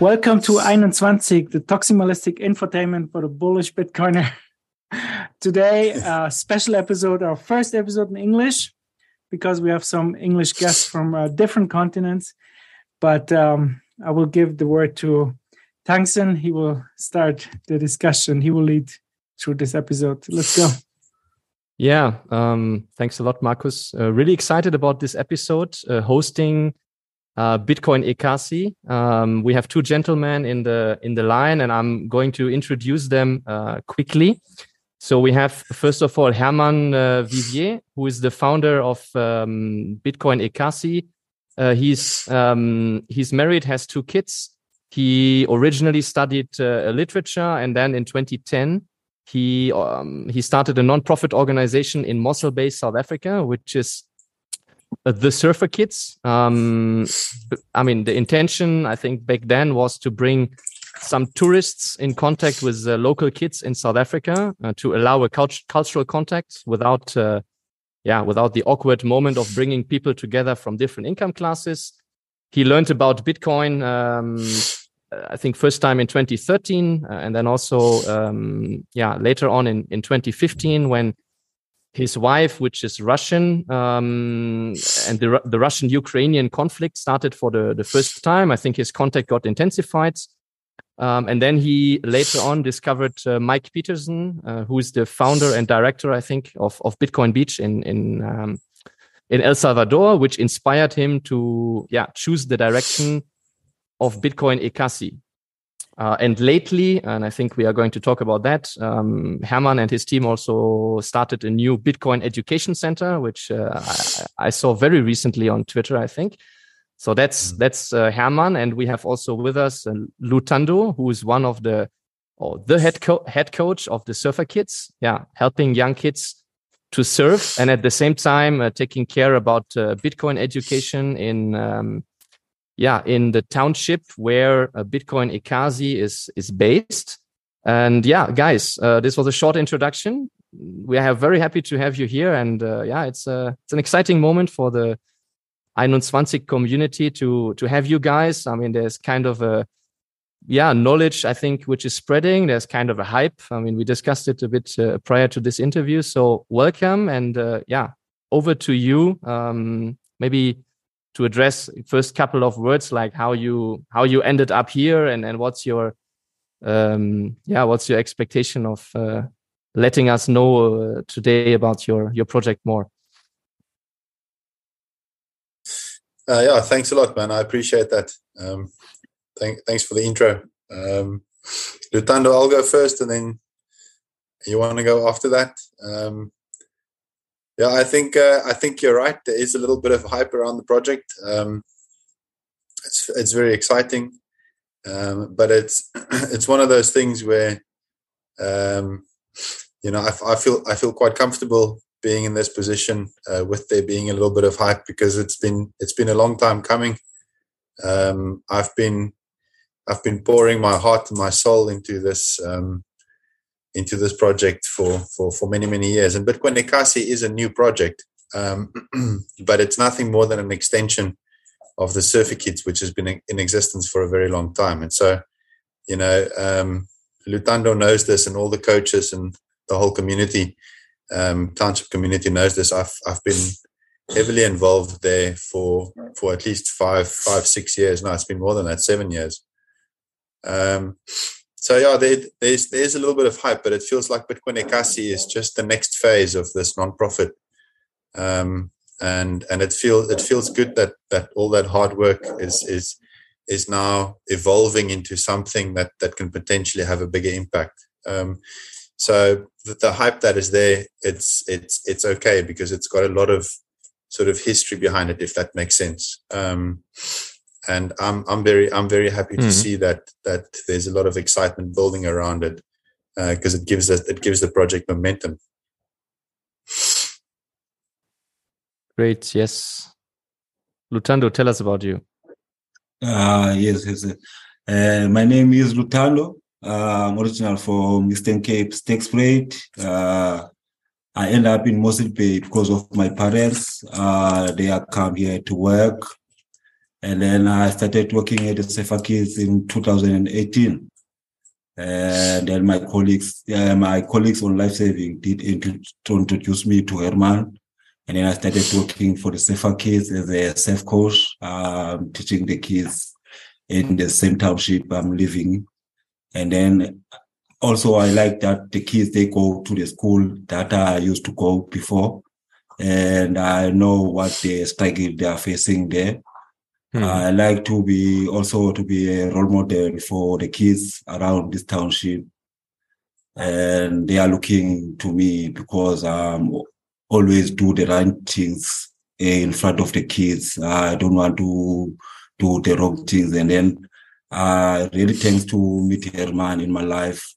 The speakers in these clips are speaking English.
Welcome to 21, the Toximalistic Infotainment for the Bullish Bitcoiner. Today, a special episode, our first episode in English, because we have some English guests from uh, different continents. But um, I will give the word to Tangsen. He will start the discussion. He will lead through this episode. Let's go. Yeah, um, thanks a lot, Markus. Uh, really excited about this episode, uh, hosting uh, Bitcoin Ekasi. Um, we have two gentlemen in the in the line, and I'm going to introduce them uh, quickly. So we have first of all Herman uh, Vivier, who is the founder of um, Bitcoin Ekasi. Uh, he's um, he's married, has two kids. He originally studied literature, and then in 2010 he um, he started a non-profit organization in Mossel Bay, South Africa, which is uh, the Surfer Kids. Um, I mean, the intention I think back then was to bring some tourists in contact with uh, local kids in South Africa uh, to allow a cult- cultural contact without, uh, yeah, without the awkward moment of bringing people together from different income classes. He learned about Bitcoin um, I think first time in 2013, uh, and then also um, yeah later on in in 2015 when his wife, which is Russian, um, and the the Russian Ukrainian conflict started for the the first time. I think his contact got intensified. Um, and then he later on discovered uh, Mike Peterson, uh, who is the founder and director, I think, of, of Bitcoin Beach in in um, in El Salvador, which inspired him to yeah choose the direction of Bitcoin Ekasi. Uh, and lately, and I think we are going to talk about that, um, Herman and his team also started a new Bitcoin education center, which uh, I, I, saw very recently on Twitter, I think. So that's mm -hmm. that's uh, Herman, and we have also with us uh, Lutando, who is one of the or the head co head coach of the Surfer Kids. Yeah, helping young kids to surf, and at the same time uh, taking care about uh, Bitcoin education in um, yeah, in the township where uh, Bitcoin Ekasi is is based. And yeah, guys, uh, this was a short introduction. We are very happy to have you here, and uh, yeah, it's a it's an exciting moment for the 21 community to to have you guys. I mean, there's kind of a yeah knowledge I think which is spreading. There's kind of a hype. I mean, we discussed it a bit uh, prior to this interview. So welcome, and uh, yeah, over to you. Um, maybe to address first couple of words like how you how you ended up here and and what's your um yeah what's your expectation of uh, letting us know uh, today about your your project more? Uh, yeah thanks a lot man. I appreciate that. Um thank, thanks for the intro. Um lutando i'll go first and then you want to go after that? Um yeah, I think uh, I think you're right. There is a little bit of hype around the project. Um, it's it's very exciting, um, but it's it's one of those things where, um, you know, I, I, feel I feel quite comfortable being in this position uh, with there being a little bit of hype because it's been it's been a long time coming. Um, I've been I've been pouring my heart and my soul into this um, into this project for for for many many years. And Bitcoin Ekasi is a new project, um, but it's nothing more than an extension of the Surfer Kids, which has been in existence for a very long time. And so, you know, um, Lutando knows this, and all the coaches and the whole community, um, township community knows this. I've I've been heavily involved there for for at least five five six years now. It's been more than that, seven years. Um, so yeah, there, there's there's a little bit of hype, but it feels like Bitcoin Ekasi is just the next phase of this nonprofit, um, and and it feels it feels good that that all that hard work is is is now evolving into something that that can potentially have a bigger impact. Um, so the, the hype that is there, it's it's it's okay because it's got a lot of sort of history behind it, if that makes sense. Um, and I'm I'm very I'm very happy to mm-hmm. see that that there's a lot of excitement building around it because uh, it gives us it gives the project momentum. Great, yes. Lutando, tell us about you. Uh, yes, yes. Uh, my name is Lutando. Uh, I'm original from Eastern Cape, Stakes Plate. Uh, I end up in Mossel Bay because of my parents. Uh, they are come here to work. And then I started working at the Surfer Kids in 2018. And then my colleagues, my colleagues on life saving did introduce me to Herman. And then I started working for the Surfer Kids as a safe coach, um, teaching the kids in the same township I'm living. And then also I like that the kids they go to the school that I used to go before, and I know what the struggle they are facing there. Hmm. I like to be also to be a role model for the kids around this township, and they are looking to me because I'm always do the right things in front of the kids. I don't want to do the wrong things, and then uh, really thanks to meet Herman in my life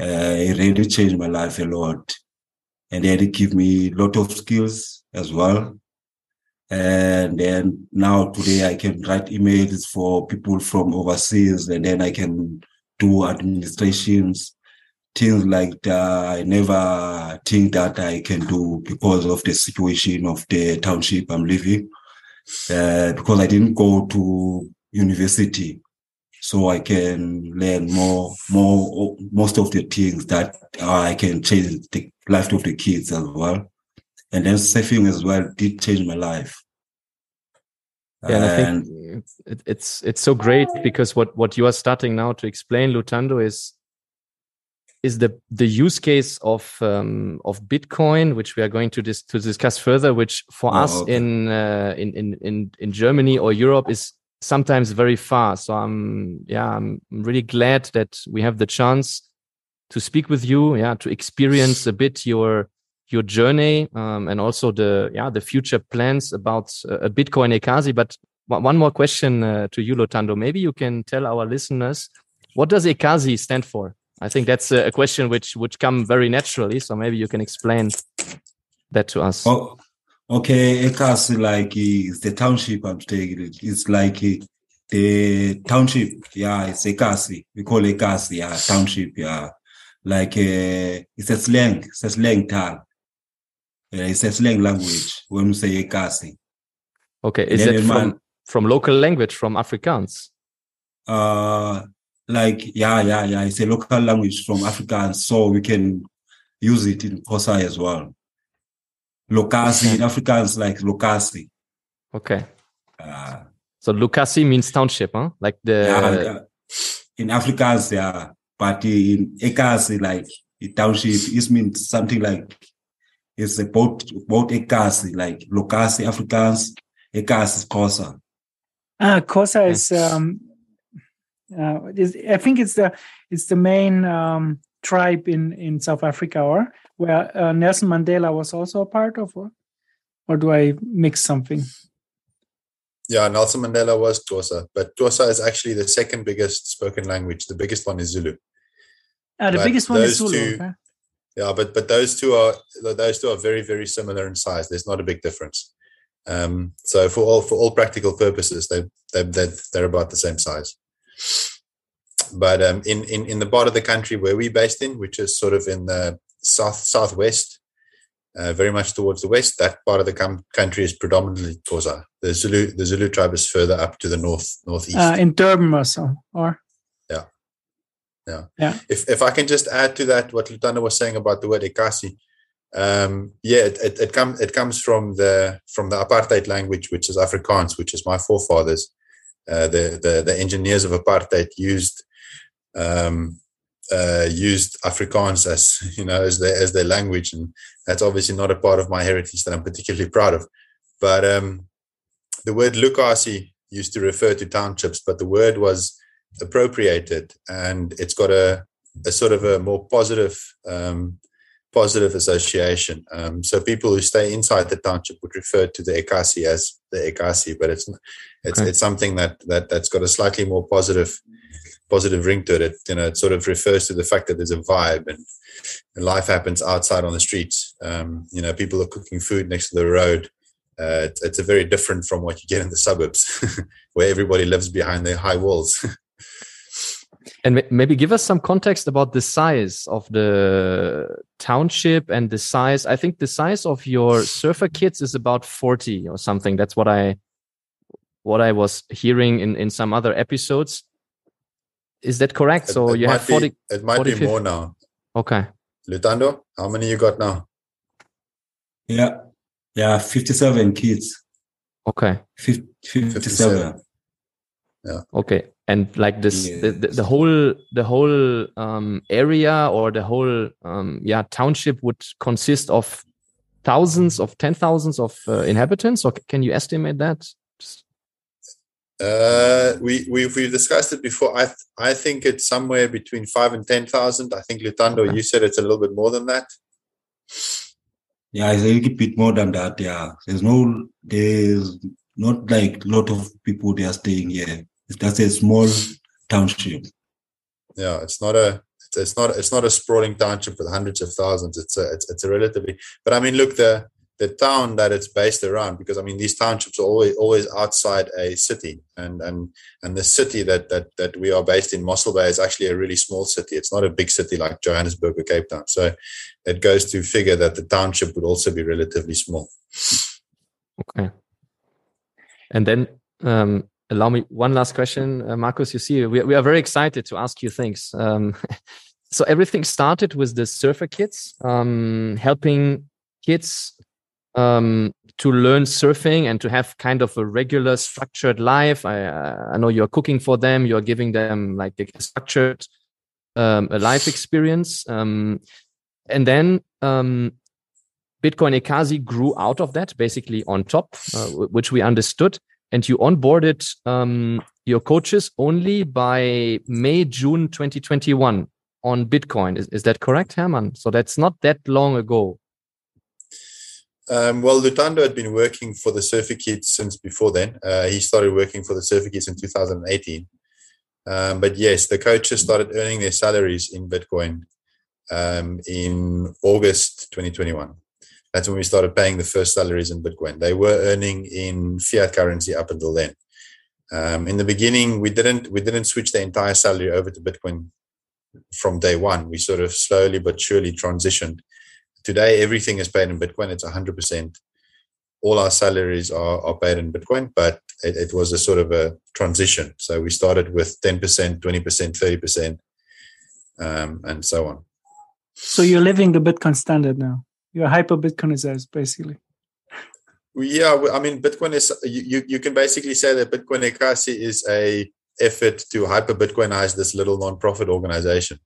uh, it really changed my life a lot. And then it gave me a lot of skills as well. And then now today I can write emails for people from overseas and then I can do administrations, things like that. I never think that I can do because of the situation of the township I'm living. Uh, because I didn't go to university so I can learn more, more, most of the things that I can change the life of the kids as well. And then surfing as well did change my life. Yeah, and I think it, it's it's so great because what what you are starting now to explain, Lutando, is is the the use case of um, of Bitcoin, which we are going to dis to discuss further, which for Oh, us okay. in, uh, in in in in Germany or Europe is sometimes very far. So I'm yeah I'm really glad that we have the chance to speak with you, yeah, to experience a bit your your journey um, and also the yeah the future plans about uh, a Bitcoin Ekasi. But one more question uh, to you, Lutando. Maybe you can tell our listeners what does Ekasi stand for. I think that's a question which would come very naturally. So maybe you can explain that to us. Oh, okay. Ekas like is the township I'm staying. in. It's like uh, the township. Yeah, it's Ekasi. We call Ekasi. Yeah, township. Yeah, like uh, it's a slang. It's a slang tag. Uh, it's a slang language when we say Ekasi. Okay, is in from from local language from Afrikaans? uh like yeah yeah yeah it's a local language from afrikaans so we can use it in Xhosa as well lokasi in afrikaans like lokasi Okay, uh, so Lukasi means township, huh? Like the yeah, yeah. in afrikaans yeah but in ekasi like township it means something like it's about about ekasi like lokasi afrikaans ekasi Xhosa Ah, Xhosa is um, uh, is, I think it's the it's the main um, tribe in in South Africa, or where uh, Nelson Mandela was also a part of, or, or do I mix something? Yeah, Nelson Mandela was Xhosa, but Xhosa is actually the second biggest spoken language. The biggest one is Zulu. Ah, the But biggest one is Zulu. two- okay. Yeah, but but those two are those two are very very similar in size. There's not a big difference. Um, so for all for all practical purposes, they they they're, they're about the same size. But um, in in in the part of the country where we're based in, which is sort of in the south southwest, uh, very much towards the west, that part of the com- country is predominantly Xhosa. The Zulu the Zulu tribe is further up to the north northeast. Uh, in Durban or so, or if if I can just add to that what Lutando was saying about the word ekasi, um, yeah, it, it, it comes it comes from the from the apartheid language, which is Afrikaans, which is my forefathers. Uh, the, the the engineers of apartheid used um, uh, used Afrikaans as you know as their as their language, and that's obviously not a part of my heritage that I'm particularly proud of. But um, the word Lukasi used to refer to townships, but the word was appropriated and it's got a, a sort of a more positive um, positive association. Um, so people who stay inside the township would refer to the Ekasi as the Ekasi, but it's it's Okay. it's something that that that's got a slightly more positive positive ring to it. it. You know, it sort of refers to the fact that there's a vibe and, and life happens outside on the streets. Um, you know, people are cooking food next to the road. Uh, it's, it's a very different from what you get in the suburbs, where everybody lives behind their high walls. And maybe give us some context about the size of the township and the size. I think the size of your surfer kids is about 40 or something. That's what I what I was hearing in in some other episodes. Is that correct? It- so it you have 40 Be, it might 40, be 50. more now. Okay. Lutando, how many you got now? Yeah. Yeah, 57 kids. Okay. Fif- 57. Okay. And like this Yeah. the, the, the whole the whole um area or the whole um yeah township would consist of thousands of ten thousands of uh, inhabitants or can you estimate that? Uh, we we've, we've discussed it before. I th- I think it's somewhere between five and ten thousand. I think Lutando, Okay. you said it's a little bit more than that. Yeah, it's a little bit more than that. Yeah. There's no, there's not like a lot of people they are staying here. It's just a small township. Yeah, it's not a it's, it's not it's not a sprawling township with hundreds of thousands. It's a it's, it's a relatively. But I mean, look the the town that it's based around because I mean these townships are always always outside a city and and and the city that that that we are based in Mossel Bay is actually a really small city. It's not a big city like Johannesburg or Cape Town. So it goes to figure that the township would also be relatively small. Okay. And then um, allow me one last question, uh, Marcus. You see, we, we are very excited to ask you things. Um, so everything started with the surfer kids, um, helping kids um, to learn surfing and to have kind of a regular, structured life. I, I know you're cooking for them. You're giving them like a structured um, a life experience. Um, and then um, Bitcoin Ekasi grew out of that, basically on top, uh, which we understood. And you onboarded um, your coaches only by May, June 2021 on Bitcoin. Is, is that correct, Herman? So that's not that long ago. Um, well, Lutando had been working for the Surfer Kids since before then. Uh, he started working for the Surfer Kids in 2018. Um, but yes, the coaches started earning their salaries in Bitcoin um, in August 2021. That's when we started paying the first salaries in Bitcoin. They were earning in fiat currency up until then. Um, in the beginning, we didn't we didn't switch the entire salary over to Bitcoin from day one. We sort of slowly but surely transitioned today everything is paid in bitcoin it's 100% all our salaries are, are paid in bitcoin but it, it was a sort of a transition so we started with 10% 20% 30% um, and so on So you're living the Bitcoin standard now. You're hyper Bitcoinized, basically. yeah i mean bitcoin is you, you, you can basically say that bitcoin ekasi is a effort to hyper bitcoinize this little non-profit organization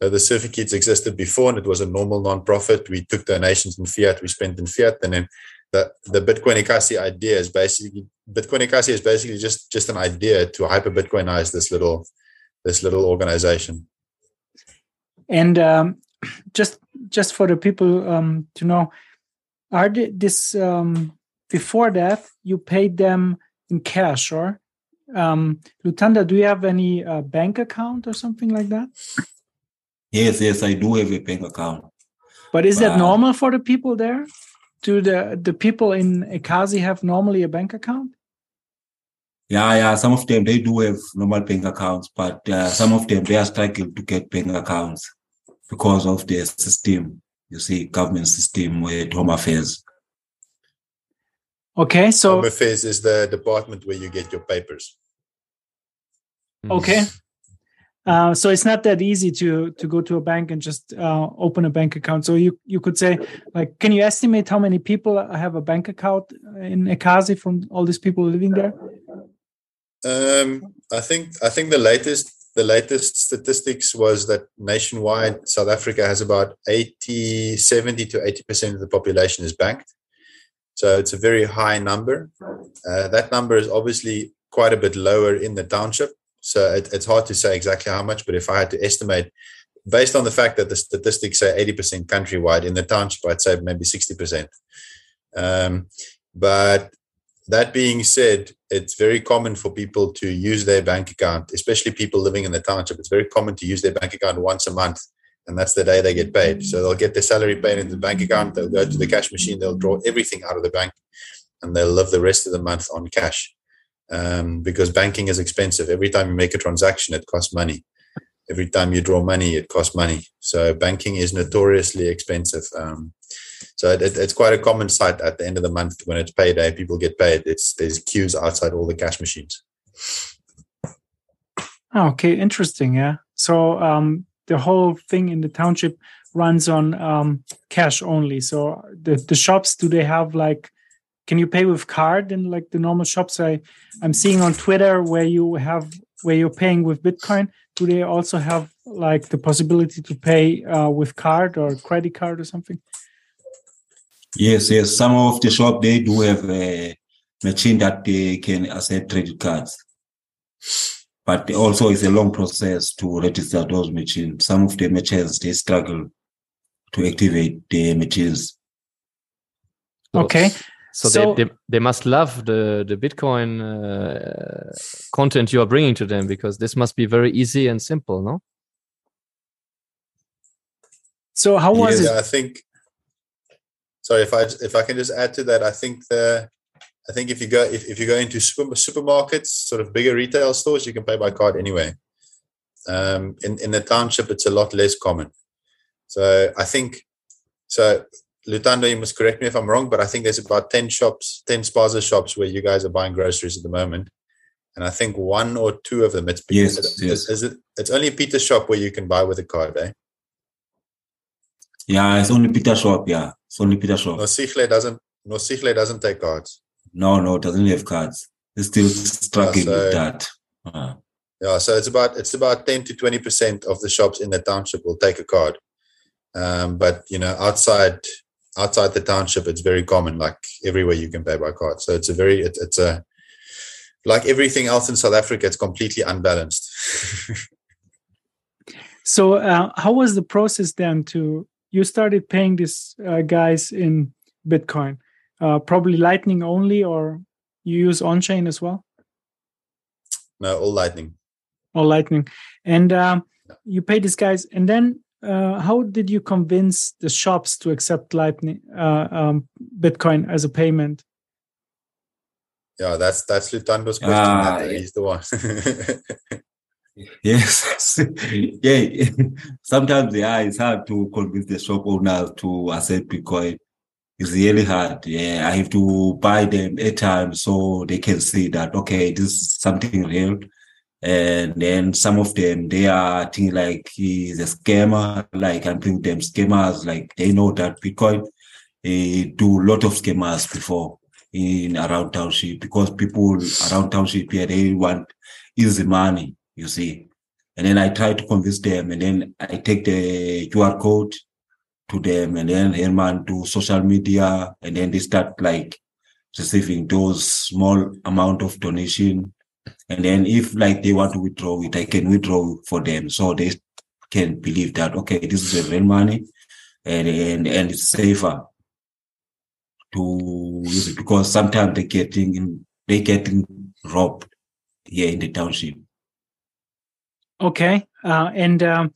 so the Surfer Kids existed before, and it was a normal non-profit. We took donations in fiat, we spent in fiat, and then the the Bitcoin Ekasi idea is basically Bitcoin Ekasi is basically just just an idea to hyper Bitcoinize this little this little organization. And um, just just for the people um, to know, are the, this um, before that you paid them in cash or? Um, Lutando, do you have any uh, bank account or something like that? Yes, yes, I do have a bank account. But is that normal for the people there? Do the the people in Ekasi have normally a bank account? Yeah, yeah. Some of them they do have normal bank accounts, but uh, some of them they are struggling to get bank accounts because of the system. You see, government system with Home Affairs. Okay, so Home Affairs is the department where you get your papers. okay, uh, so it's not that easy to to go to a bank and just uh, open a bank account. So you you could say like, can you estimate how many people have a bank account in Ekasi from all these people living there? Um, I think I think the latest the latest statistics was that nationwide South Africa has about 80 70 to 80 percent of the population is banked. So it's a very high number. Uh, that number is obviously quite a bit lower in the township. So it, it's hard to say exactly how much, but if I had to estimate, based on the fact that the statistics say 80% countrywide, in the township, I'd say maybe 60%. Um, but that being said, it's very common for people to use their bank account, especially people living in the township. It's very common to use their bank account once a month, and that's the day they get paid. So they'll get their salary paid into the bank account, they'll go to the cash machine, they'll draw everything out of the bank, and they'll live the rest of the month on cash. Um, because banking is expensive. Every time you make a transaction, it costs money. every time you draw money, it costs money. So banking is notoriously expensive. Um, so it, it, it's quite a common sight at the end of the month when it's payday. People get paid. It's there's queues outside all the cash machines. Oh, okay, interesting. Yeah. So um, the whole thing in the township runs on um, cash only. So the the shops do they have like can you pay with card in like the normal shops I I'm seeing on Twitter where you have where you're paying with Bitcoin? Do they also have like the possibility to pay uh, with card or credit card or something? Yes, yes. Some of the shop they do have a machine that they can accept credit cards, but also it's a long process to register those machines. Some of the machines they struggle to activate the machines. Okay. So, So- they, they they must love the the Bitcoin uh, content you are bringing to them because this must be very easy and simple, no? So how was yeah, it? I think. Sorry, if I if I can just add to that, I think the, I think if you go if, if you go into super, supermarkets, sort of bigger retail stores, you can pay by card anyway. Um, in in the township, it's a lot less common. So I think, so Lutando, you must correct me if I'm wrong, but I think there's about ten shops, ten spaza shops where you guys are buying groceries at the moment, and I think one or two of them it's Yes, is, yes. it it's only Peter's shop where you can buy with a card, eh? Yeah, it's only Peter shop. Yeah, it's only Peter shop. Nosigle doesn't Nosigle doesn't take cards. No, no, it doesn't have cards. It's still struggling so- with that. Uh, Yeah, so it's about it's about ten to twenty percent of the shops in the township will take a card, um, but you know outside outside the township it's very common. Like everywhere you can pay by card. So it's a very it, it's a like everything else in South Africa, it's completely unbalanced. So uh, how was the process then to you started paying these uh, guys in Bitcoin? Uh, probably Lightning only, or you use on chain as well, no, all lightning. All Lightning, and um, you pay these guys, and then uh, how did you convince the shops to accept Lightning uh, um, Bitcoin as a payment? Yeah, that's that's Lutando's question. Ah, That- yeah. He's the one. yes, yeah. Sometimes yeah, it's hard to convince the shop owners to accept Bitcoin. It's really hard. Yeah, I have to buy them a time so they can see that okay, this is something real. And then some of them they are thinking like he's a scammer. Like I'm thinking them scammers. Like they know that Bitcoin they do a lot of scammers before in around township because people around township here they want easy money, you see. And then I try to convince them, and then I take the QR code to them, and then Herman to social media, and then they start like receiving those small amount of donation. And then if like they want to withdraw it, I can withdraw for them, so they can believe that okay, this is a real money, and and and it's safer to use it because sometimes they getting they getting robbed here in the township. Okay, uh, and um,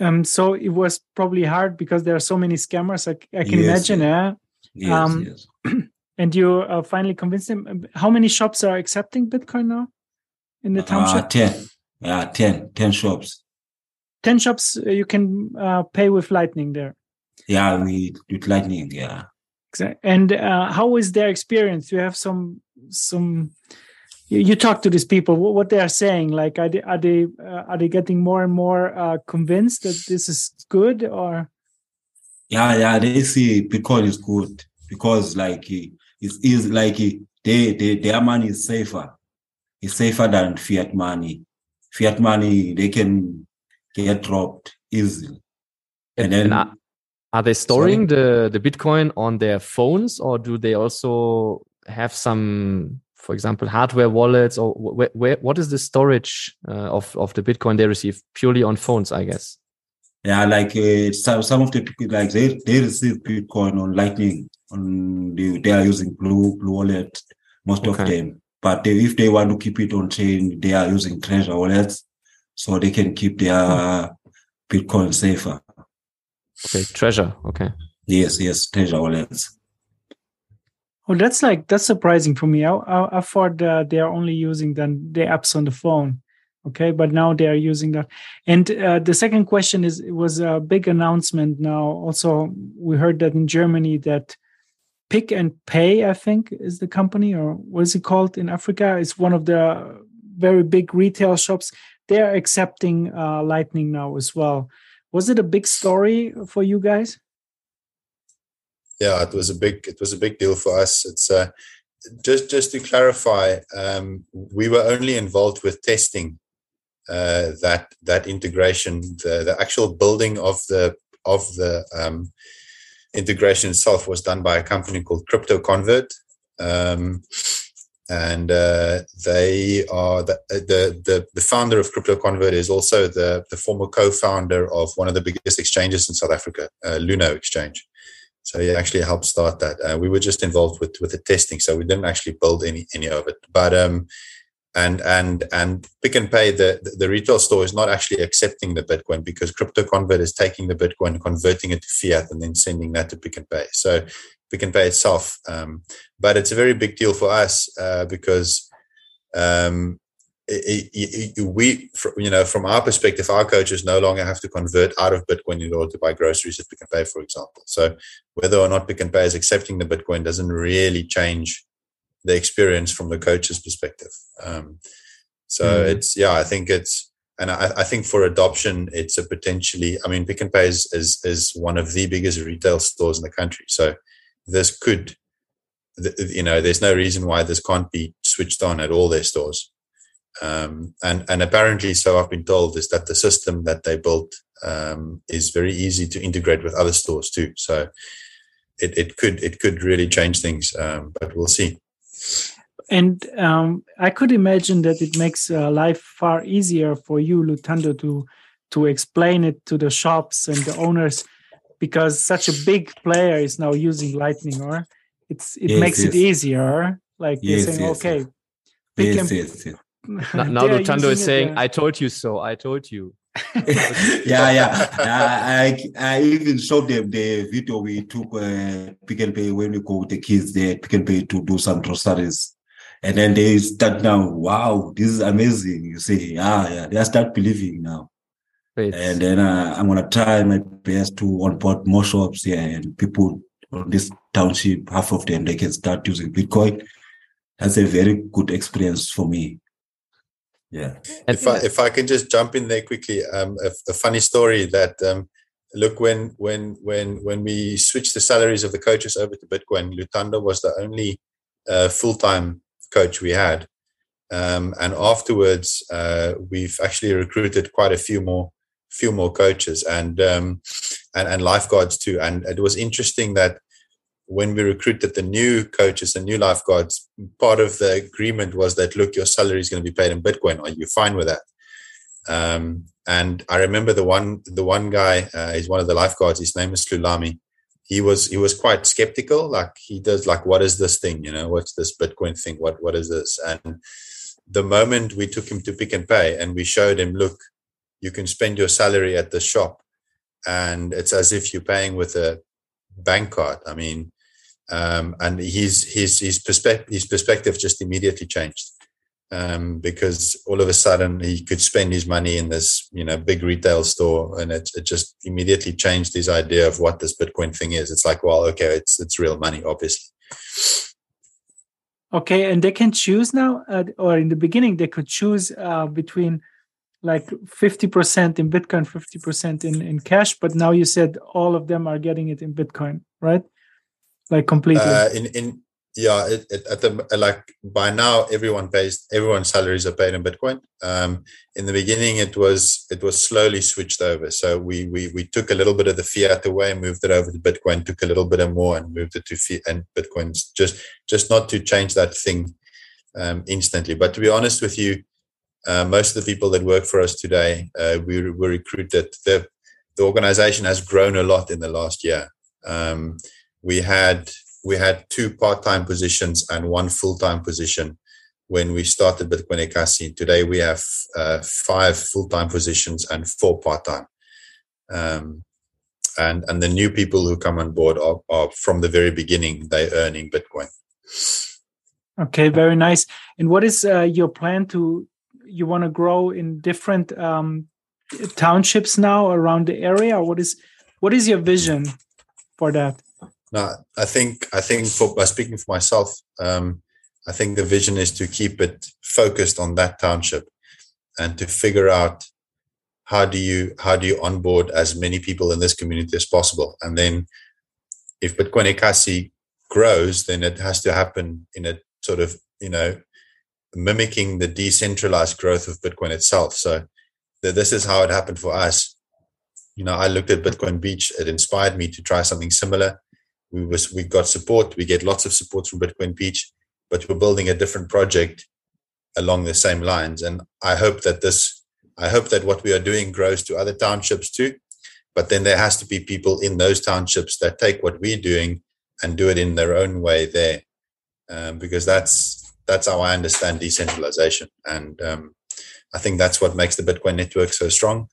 um, so it was probably hard because there are so many scammers. I, I can Yes, imagine. yeah. eh? Yes, Um, yes. And you uh, finally convinced them. How many shops are accepting Bitcoin now in the Uh, township? 10. Yeah, 10, 10 shops. 10 shops uh, you can uh, pay with Lightning there. Yeah, we with lightning, yeah. Exactly. And uh, how is their experience? You have some, some, you, you talk to these people, what, what they are saying. Like, are they, are they, uh, are they getting more and more uh, convinced that this is good or? Yeah, yeah, they see Bitcoin is good because like it's easy, like they, they their money is safer. It's safer than fiat money. Fiat money they can get dropped easily. And then are, are they storing the, the Bitcoin on their phones or do they also have some, for example, hardware wallets or wh- where, what is the storage uh, of, of the Bitcoin they receive purely on phones, I guess? Yeah, like uh, some some of the people like they they receive Bitcoin on Lightning on the, they are using Blue Blue Wallet most of them. But they, if they want to keep it on chain, they are using Trezor wallets, so they can keep their Bitcoin safer. Okay, Trezor. Okay. Yes, yes, Trezor wallets. Oh, that's like, that's surprising for me. I, I, I thought uh, they are only using then the apps on the phone Okay, but now they are using that. And uh, the second question is: it was a big announcement now. Also, we heard that in Germany that Pick and Pay, I think, is the company, or what is it called in Africa? It's one of the very big retail shops. They are accepting uh, Lightning now as well. Was it a big story for you guys? Yeah, it was a big it was a big deal for us. It's uh, just just to clarify, um, we were only involved with testing uh, that that integration. The, the actual building of the of the um, integration itself was done by a company called Crypto Convert, um, and uh, they are the, the, the the founder of Crypto Convert is also the the former co-founder of one of the biggest exchanges in South Africa, uh, Luno Exchange. So he actually helped start that. Uh, we were just involved with with the testing, so we didn't actually build any any of it. But um, and and and Pick and Pay, the the retail store is not actually accepting the Bitcoin because Crypto Convert is taking the Bitcoin, converting it to fiat, and then sending that to Pick and Pay. So Pick and Pay itself, um, but it's a very big deal for us uh, because um, it, it, it, we, you know, from our perspective, our coaches no longer have to convert out of Bitcoin in order to buy groceries at Pick and Pay, for example. So whether or not Pick and Pay is accepting the Bitcoin doesn't really change the experience from the coach's perspective. Um, so mm. it's yeah, I think it's and I, I, think for adoption, it's a potentially. I mean, Pick and Pay is, is is one of the biggest retail stores in the country. So this could, you know, there's no reason why this can't be switched on at all their stores. Um, and and apparently, so I've been told is that the system that they built um, is very easy to integrate with other stores too. So it, it could it could really change things, um, but we'll see and um, I could imagine that it makes uh, life far easier for you, Lutando, to to explain it to the shops and the owners, because such a big player is now using Lightning, or it's it yes, makes yes. it easier. Like yes, they're saying, okay, pick yes, yes, yes. now, now Lutando is saying, it, "I told you so. I told you." yeah, yeah. I, I even showed them the video we took uh, Pick and Pay when we go with the kids there, Pick and Pay to do some groceries. And then they start now, wow, this is amazing. You see, yeah, yeah, they start believing now. Great. And then uh, I'm going to try my best to onboard more shops here and people on this township, half of them, they can start using Bitcoin. That's a very good experience for me. Yeah. If I, if I can just jump in there quickly, um, a, a funny story that, um, look, when, when, when, when we switched the salaries of the coaches over to Bitcoin, Lutando was the only uh, full-time coach we had. Um, and afterwards, uh, we've actually recruited quite a few more, few more coaches and, um, and, and lifeguards too. And it was interesting that when we recruited the new coaches and new lifeguards, part of the agreement was that look, your salary is going to be paid in Bitcoin. Are you fine with that? Um, and I remember the one the one guy uh, is one of the lifeguards. His name is Lulami. He was he was quite skeptical. Like he does like, what is this thing? You know, what's this Bitcoin thing? What what is this? And the moment we took him to Pick and Pay and we showed him, look, you can spend your salary at the shop, and it's as if you're paying with a bank card. I mean, um, and his his his perspective his perspective just immediately changed um, because all of a sudden he could spend his money in this you know big retail store, and it, it just immediately changed his idea of what this Bitcoin thing is. It's like, well, okay, it's it's real money, obviously. Okay, and they can choose now, uh, or in the beginning they could choose uh, between like 50% in bitcoin 50% in, in cash but now you said all of them are getting it in bitcoin right like completely. Uh, in in yeah it, it, at the like by now everyone pays everyone's salaries are paid in bitcoin. Um, in the beginning it was it was slowly switched over. So we we we took a little bit of the fiat away moved it over to bitcoin took a little bit of more and moved it to fiat and bitcoins just just not to change that thing um, instantly. But to be honest with you uh, most of the people that work for us today uh, we were recruited the the organization has grown a lot in the last year. Um, we had we had two part-time positions and one full-time position when we started Bitcoin Ekasi. Today we have uh, five full-time positions and four part-time. Um, and and the new people who come on board are, are from the very beginning they earning Bitcoin. Okay, very nice. And what is uh, your plan to you want to grow in different um, townships now around the area? What is what is your vision for that? No, I think I think for by speaking for myself, um, I think the vision is to keep it focused on that township and to figure out how do you how do you onboard as many people in this community as possible. And then if bitcoin ekasi grows then it has to happen in a sort of you know mimicking the decentralized growth of bitcoin itself. So this is how it happened for us. You know i looked at bitcoin beach. It inspired me to try something similar we was we got support we get lots of support from bitcoin beach but we're building a different project along the same lines and i hope that this I hope that what we are doing grows to other townships too. But then there has to be people in those townships that take what we're doing and do it in their own way there, um, because that's that's how I understand decentralization, and um, I think that's what makes the Bitcoin network so strong.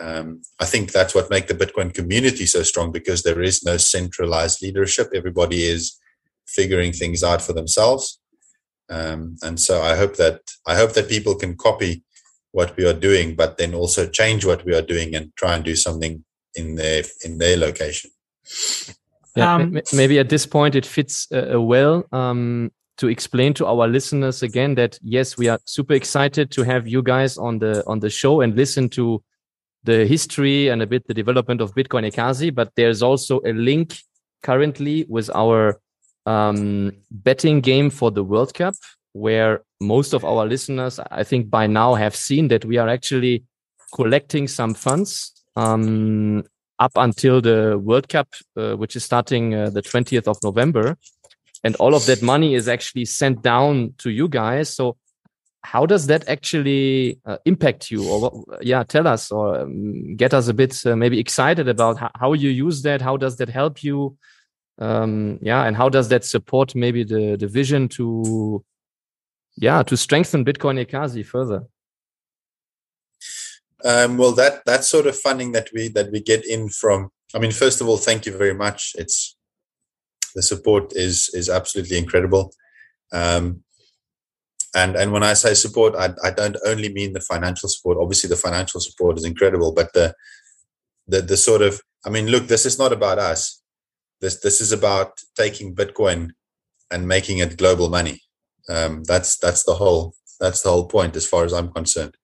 Um, I think that's what makes the Bitcoin community so strong because there is no centralized leadership. Everybody is figuring things out for themselves, um, and so I hope that I hope that people can copy what we are doing, but then also change what we are doing and try and do something in their in their location. Yeah, um, maybe at this point it fits uh, uh, well um, to explain to our listeners again that yes, we are super excited to have you guys on the on the show and listen to the history and a bit the development of Bitcoin Ekasi. But there's also a link currently with our um, betting game for the World Cup, where most of our listeners, I think by now have seen that we are actually collecting some funds um, up until the World Cup, uh, which is starting uh, the 20th of November. And all of that money is actually sent down to you guys. So how does that actually uh, impact you? Or yeah tell us or um, get us a bit uh, maybe excited about how, how, you use that how does that help you? Um, yeah and how does that support maybe the the vision to yeah to strengthen bitcoin ekasi further? Um, well that that sort of funding that we that we get in from i mean first of all thank you very much. It's the support is is absolutely incredible. Um, and and when i say support I, I don't only mean the financial support obviously the financial support is incredible but the the the sort of i mean look this is not about us this this is about taking bitcoin and making it global money um, that's that's the whole that's the whole point as far as I'm concerned.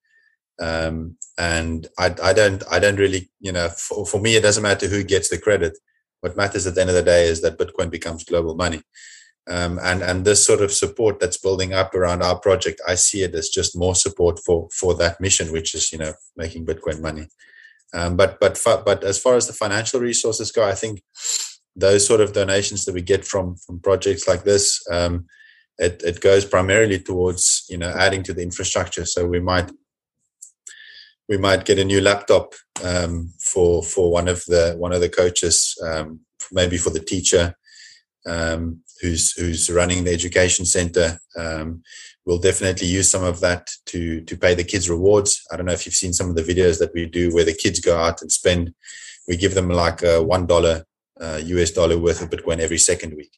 Um, and I, I don't I don't really you know for, for me it doesn't matter who gets the credit. What matters at the end of the day is that Bitcoin becomes global money. Um, and and this sort of support that's building up around our project, I see it as just more support for for that mission, which is you know making Bitcoin money. Um, but but but as far as the financial resources go, I think those sort of donations that we get from from projects like this, um, it, it goes primarily towards you know adding to the infrastructure so we might we might get a new laptop um, for for one of the one of the coaches um, maybe for the teacher um, who's who's running the education center um, we'll definitely use some of that to to pay the kids rewards. I don't know if you've seen some of the videos that we do where the kids go out and spend. We give them like a one dollar uh, us dollar worth of bitcoin every second week.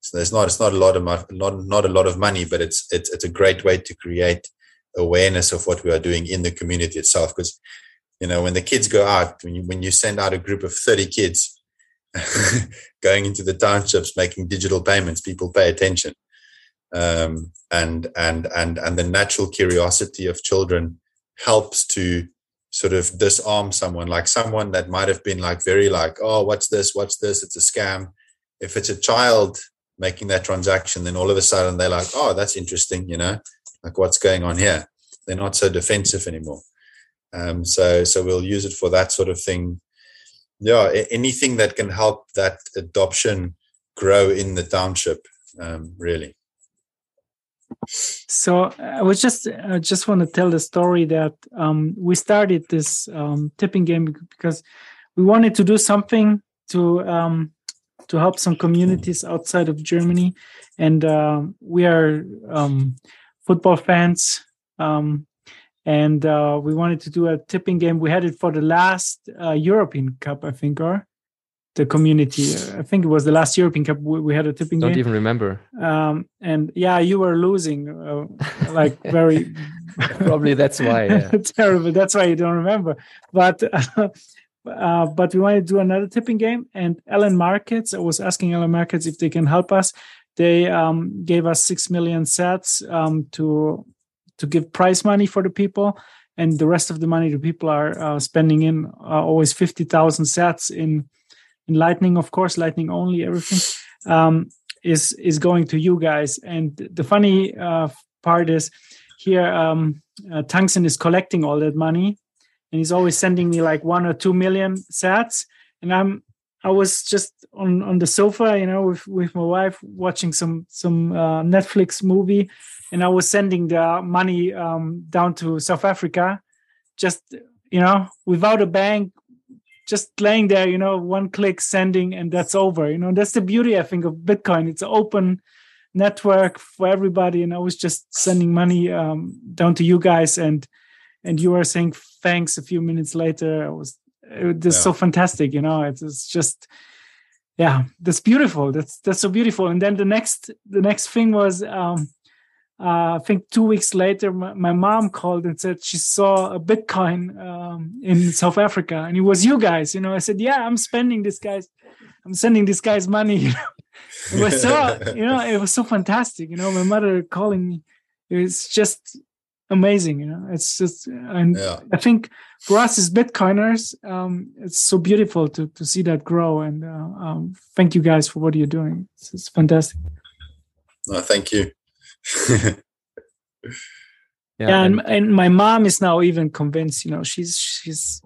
So there's not it's not a lot of not not a lot of money, but it's it's it's a great way to create awareness of what we are doing in the community itself. Because you know when the kids go out, when you when you send out a group of 30 kids going into the townships making digital payments, people pay attention. Um, and and and and the natural curiosity of children helps to sort of disarm someone like someone that might have been like very like oh what's this what's this it's a scam if it's a child making that transaction, then all of a sudden they're like, oh, that's interesting, you know, like what's going on here? They're not so defensive anymore. Um, so, so we'll use it for that sort of thing. Yeah, anything that can help that adoption grow in the township, um, really. So I was just I just want to tell the story that um, we started this um, tipping game because we wanted to do something to um, to help some communities outside of Germany. And uh, we are um, football fans. Um, and uh, we wanted to do a tipping game. We had it for the last uh, European Cup, I think, or the community. I think it was the last European Cup we, we had a tipping game. Don't even remember. Um, and yeah, you were losing, uh, like very, Probably that's why. Yeah. Terrible. That's why you don't remember. But uh, uh, but we want to do another tipping game. And LN Markets, I was asking LN Markets if they can help us. They um, gave us six million sats um, to to give prize money for the people, and the rest of the money the people are uh, spending in uh, always fifty thousand sats in in Lightning, of course, Lightning only, everything um, is is going to you guys. And the funny uh, part is here, um, uh, Tungsten is collecting all that money, and he's always sending me like one or two million sats, and I'm I was just on on the sofa, you know, with with my wife watching some some uh, Netflix movie, and I was sending the money um, down to South Africa, just you know, without a bank, just laying there, you know, one click sending, and that's over. You know, that's the beauty I think of Bitcoin. It's an open network for everybody, and I was just sending money um, down to you guys, and and you were saying thanks a few minutes later. I was it is yeah. so fantastic, you know. It's, it's just yeah, that's beautiful. That's that's so beautiful. And then the next the next thing was um uh, I think two weeks later, my, my, mom called and said she saw a Bitcoin um, in South Africa, and it was you guys. You know, I said, "Yeah, I'm spending this guy's, I'm sending this guy's money." You know, it was so, you know, it was so fantastic. You know, my mother calling me, it's just amazing. You know, it's just, and yeah. I think for us as Bitcoiners, um, it's so beautiful to to see that grow. And uh, um, thank you guys for what you're doing. It's, it's fantastic. No, thank you. yeah, yeah and, and, and my mom is now even convinced. You know, she's she's.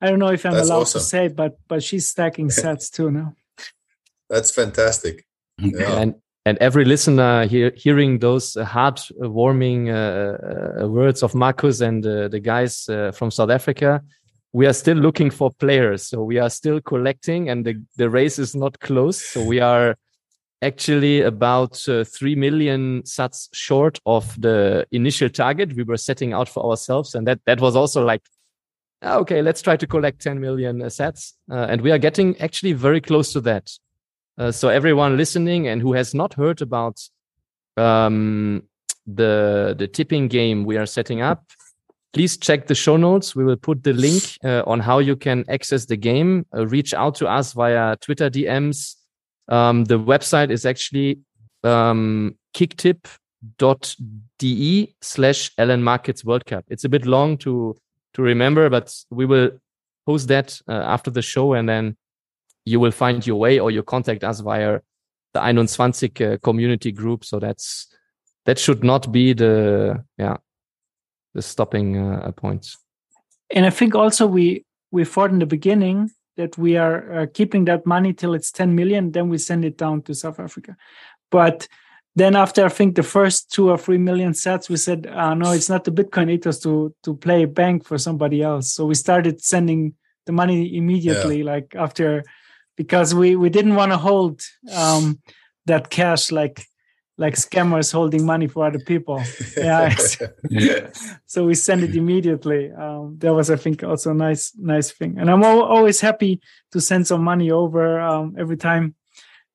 I don't know if I'm allowed awesome. to say, it, but but she's stacking sats too now. That's fantastic. Yeah. And and every listener hear, hearing those uh, heartwarming uh, uh, words of Marcus and uh, the guys uh, from South Africa, we are still looking for players. So we are still collecting, and the, the race is not closed. So we are actually about uh, 3 million sats short of the initial target we were setting out for ourselves. And that, that was also like, ah, okay, let's try to collect 10 million sats. and we are getting actually very close to that. Uh, so everyone listening and who has not heard about um, the the tipping game we are setting up, please check the show notes. We will put the link uh, on how you can access the game. Uh, reach out to us via Twitter DMs. Um, the website is actually um, kicktipp.de slash LN Markets World Cup. It's a bit long to to remember, but we will post that uh, after the show and then you will find your way or you contact us via the 21 uh, community group. So that's that should not be the yeah the stopping uh, point. And I think also we we thought in the beginning that we are uh, keeping that money till it's 10 million, then we send it down to South Africa. But then after I think the first two or three million sats, we said, uh, no, it's not the Bitcoin ethos to to play bank for somebody else. So we started sending the money immediately, yeah. like after because we we didn't want to hold um, that cash like like scammers holding money for other people. Yeah. yeah. so we send it immediately. Um, that was, I think, also a nice, nice thing. And I'm always happy to send some money over um, every time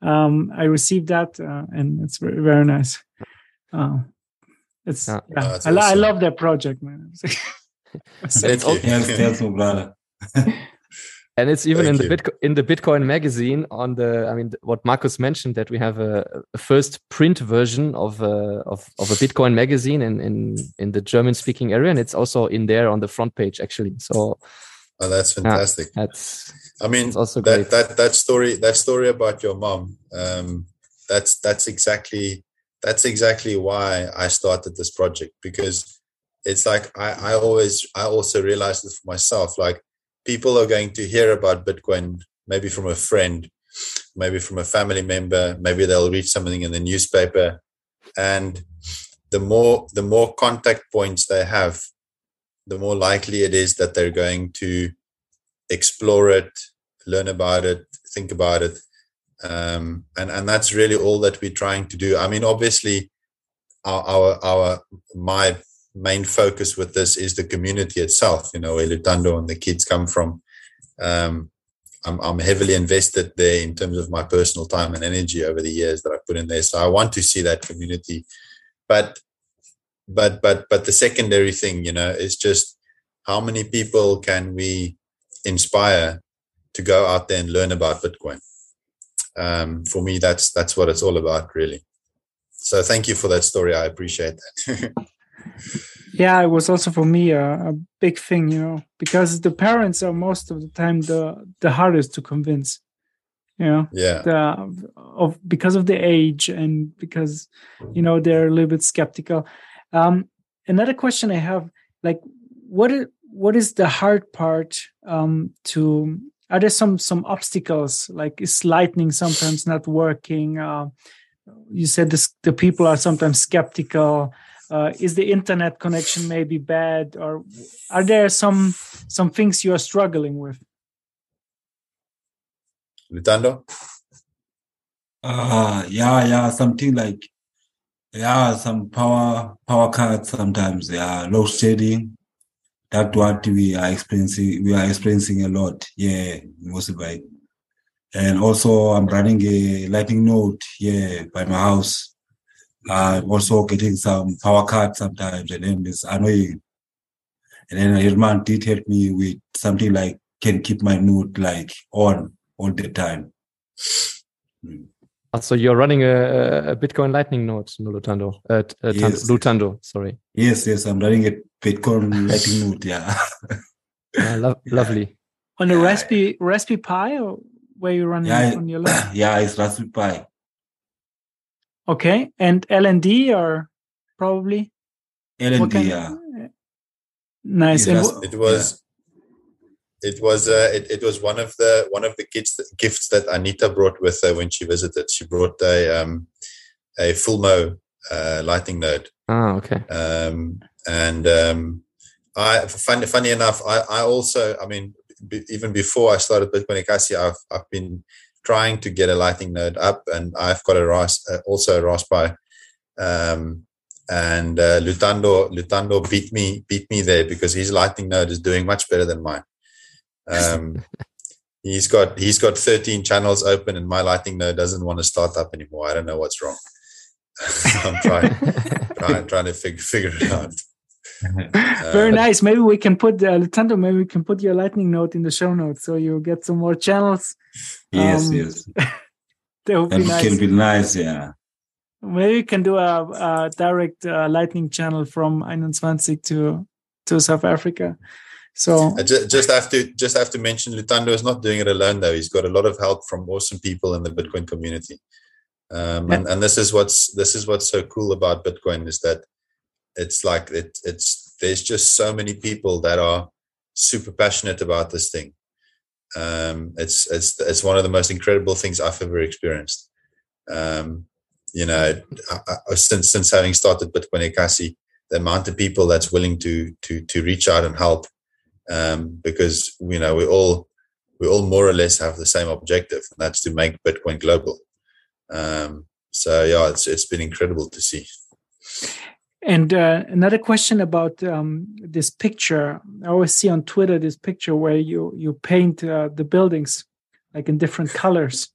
um, I receive that, uh, and it's very, very nice. Uh, it's yeah, yeah. Oh, I, awesome. I, love that project, man. Thank you. Yes, brother and it's even Thank in the Bitcoin in the Bitcoin magazine on the I mean what Marcus mentioned that we have a, a first print version of a, uh, of of a Bitcoin magazine in in in the German speaking area. And it's also in there on the front page actually. So oh that's fantastic. yeah, that's I mean also that great. that that story that story about your mom um that's that's exactly that's exactly why I started this project because it's like I I always I also realized it for myself like people are going to hear about Bitcoin maybe from a friend, maybe from a family member, maybe they'll read something in the newspaper. And the more the more contact points they have, the more likely it is that they're going to explore it, learn about it, think about it. Um, and and that's really all that we're trying to do. I mean, obviously, our our, our my main focus with this is the community itself, you know, where Lutando and the kids come from. Um, I'm, I'm heavily invested there in terms of my personal time and energy over the years that I put in there. So I want to see that community. But but but but the secondary thing, you know, is just how many people can we inspire to go out there and learn about Bitcoin. Um, for me, that's that's what it's all about, really. So thank you for that story. I appreciate that. yeah, it was also for me a, a, big thing, you know, because the parents are most of the time the the hardest to convince. You know, yeah, the, of because of the age and because you know they're a little bit skeptical. Um, another question I have, like, what is what is the hard part um, to are there some some obstacles like is lightning sometimes not working uh, you said this, the people are sometimes skeptical uh, is the internet connection maybe bad or are there some some things you are struggling with Lutando? Uh yeah, yeah, something like yeah, some power power cuts sometimes, yeah, load shedding. That's what we are experiencing. We are experiencing a lot, yeah, mostly by And also, I'm running a lightning node here by my house. I'm also getting some power cuts sometimes, and then it's annoying. And then Herman did help me with something like can keep my node like on all the time. Mm. So you're running a, a Bitcoin Lightning node, Lutando. Uh, uh, yes. Lutando, sorry. Yes, yes, I'm running a Bitcoin Lightning node. Yeah. yeah lo. Lovely. On a yeah. Raspberry Raspberry Pi, or where you running yeah, on your lab? Yeah, it's Raspberry Pi. Okay, and LND or probably LND, yeah. Nice. it was it was uh, it, it was one of the one of the gifts that, gifts that Anita brought with her when she visited. She brought a um, a Fulmo uh, lightning node. Oh, okay. Um, and um, I funny funny enough, I, I also I mean b- even before I started Bitcoin Ekasi, I've I've been trying to get a lightning node up, and I've got a Ras uh, also a Raspberry. Um, and uh, Lutando Lutando beat me beat me there because his lightning node is doing much better than mine. Um, he's got he's got 13 channels open, and my Lightning node doesn't want to start up anymore. I don't know what's wrong. I'm trying trying trying to figure figure it out. Very uh, nice. Maybe we can put uh, Lutando. Maybe we can put your Lightning node in the show notes, so you get some more channels. Yes, um, yes. that would be nice. can be nice. Yeah. Maybe we can do a, a direct uh, Lightning channel from 21 to to South Africa. So I just, just have to just have to mention Lutando is not doing it alone though. He's got a lot of help from awesome people in the Bitcoin community. Um, and, and this is what's this is what's so cool about Bitcoin is that it's like it, it's there's just so many people that are super passionate about this thing. Um, it's it's it's one of the most incredible things I've ever experienced. Um, you know, I, I, since since having started Bitcoin Ekasi, the amount of people that's willing to to to reach out and help um, because you know we all we all more or less have the same objective, and that's to make Bitcoin global. Um, so yeah, it's it's been incredible to see. And uh, another question about um, this picture. I always see on Twitter this picture where you you paint uh, the buildings like in different colors.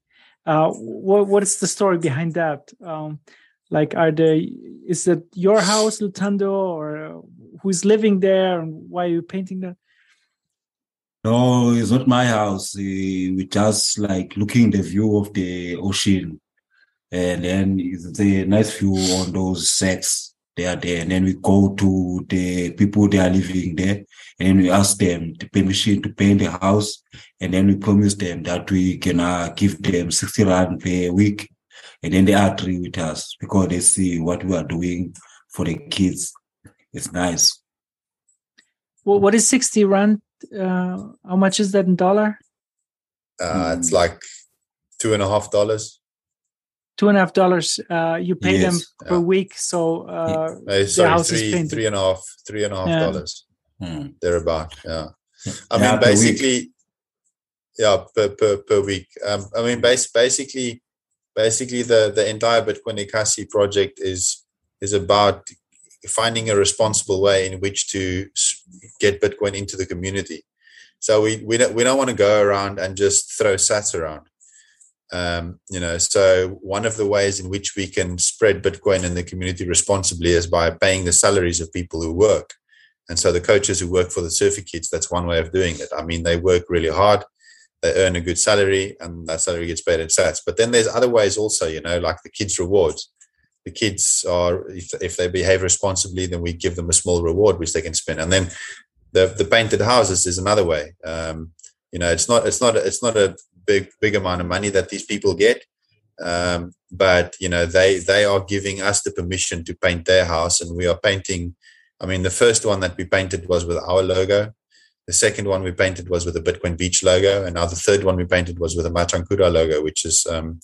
Uh, what what is the story behind that? Um, like, are they? Is it your house, Lutando, or who's living there, and why are you painting that? No, it's not my house. We just like looking the view of the ocean, and then a nice view on those sets. They are there, and then we go to the people they are living there, and then we ask them the permission to paint the house, and then we promise them that we can uh, give them sixty rand per week, and then they agree with us because they see what we are doing for the kids. It's nice. Well, what is sixty rand uh, how much is that in dollar? Uh, it's like two and a half dollars. Two and a half dollars. Uh, you pay yes, them per week, so uh, yeah. sorry, three, three and a half, three and a half yeah. dollars. Hmm. Thereabout. Yeah. I mean, basically, yeah, per, per per week. Um, I mean, base, basically, basically the the entire Bitcoin Ekasi project is is about finding a responsible way in which to get Bitcoin into the community. So we we don't we don't want to go around and just throw sats around. Um, you know, so one of the ways in which we can spread Bitcoin in the community responsibly is by paying the salaries of people who work. And so the coaches who work for the surfer kids, that's one way of doing it. I mean, they work really hard, they earn a good salary, and that salary gets paid in sats. But then there's other ways also, you know, like the kids' rewards. The kids are, if, if they behave responsibly, then we give them a small reward which they can spend. And then the the painted houses is another way. Um, you know, it's not it's not it's not a big big amount of money that these people get, um, but you know they they are giving us the permission to paint their house, and we are painting I mean, the first one that we painted was with our logo. The second one we painted was with the Bitcoin Beach logo, and now the third one we painted was with a Machankura logo, which is um,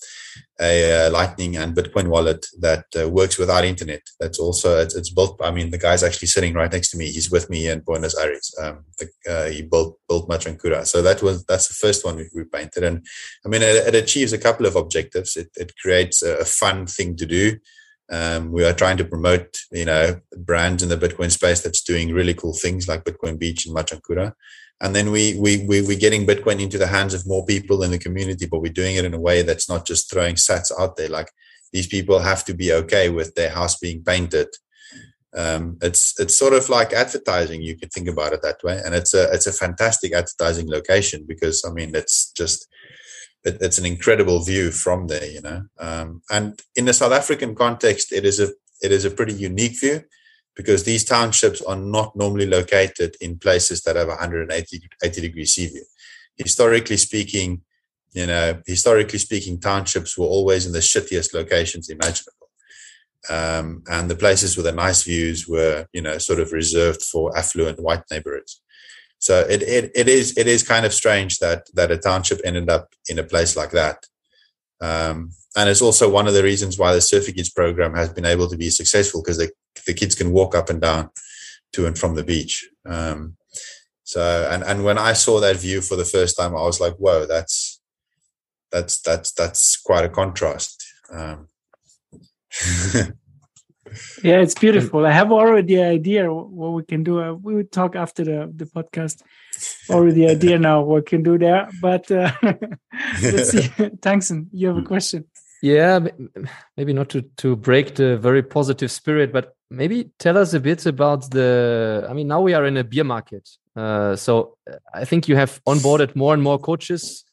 a, uh, Lightning and Bitcoin wallet that uh, works without internet. That's also it's, it's, built. I mean, the guy's actually sitting right next to me. He's with me in Buenos Aires. Um, uh, he built built Machankura. So that was that's the first one we, we painted, and I mean, it, it, achieves a couple of objectives. It, it creates a, a fun thing to do. Um, we are trying to promote, you know, brands in the Bitcoin space that's doing really cool things like Bitcoin Beach and Machankura. And then we, we, we, we're getting Bitcoin into the hands of more people in the community, but we're doing it in a way that's not just throwing sats out there. Like these people have to be okay with their house being painted. Um, it's, it's sort of like advertising. You could think about it that way. And it's a, it's a fantastic advertising location because I mean, it's just, it, it's an incredible view from there, you know. Um, and in the South African context, it is a it is a pretty unique view because these townships are not normally located in places that have 180 80 degree sea view. Historically speaking, you know, historically speaking, townships were always in the shittiest locations imaginable. Um, and the places with the nice views were, you know, sort of reserved for affluent white neighborhoods. So it, it, it is it is kind of strange that that a township ended up in a place like that. Um, and it's also one of the reasons why the Surfer Kids program has been able to be successful because the, the kids can walk up and down to and from the beach. Um, so and and when I saw that view for the first time, I was like, "Whoa, that's that's that's that's quite a contrast." Um, yeah it's beautiful. I have already the idea what we can do. Uh, we would talk after the, the podcast. Already idea now what we can do there but uh, let's see. Thankson you have a question? Yeah maybe not to to break the very positive spirit but maybe tell us a bit about the i mean now we are in a beer market. Uh, so i think you have onboarded more and more coaches.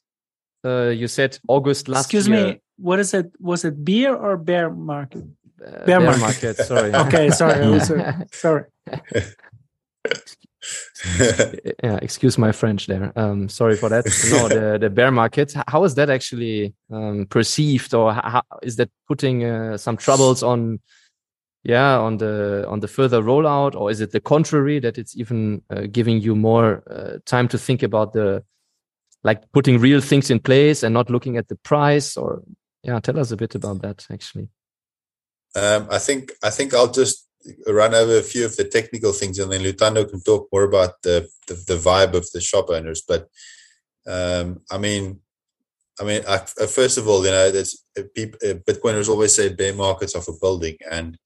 Uh, you said august last excuse year. me what is it? Was it beer or bear market uh, bear, bear market. Sorry. okay, sorry. sorry. yeah, excuse my French there. Um, sorry for that. No, the, the bear market. How is that actually um, perceived, or how, is that putting uh, some troubles on? Yeah, on the on the further rollout, or is it the contrary that it's even uh, giving you more uh, time to think about the like putting real things in place and not looking at the price? Or yeah, tell us a bit about that actually. Um, I think I think I'll just run over a few of the technical things, and then Lutando can talk more about the the, the vibe of the shop owners. But um, I mean, I mean, I, uh, first of all, you know, there's uh, people, uh, Bitcoiners always say bear markets are for building, and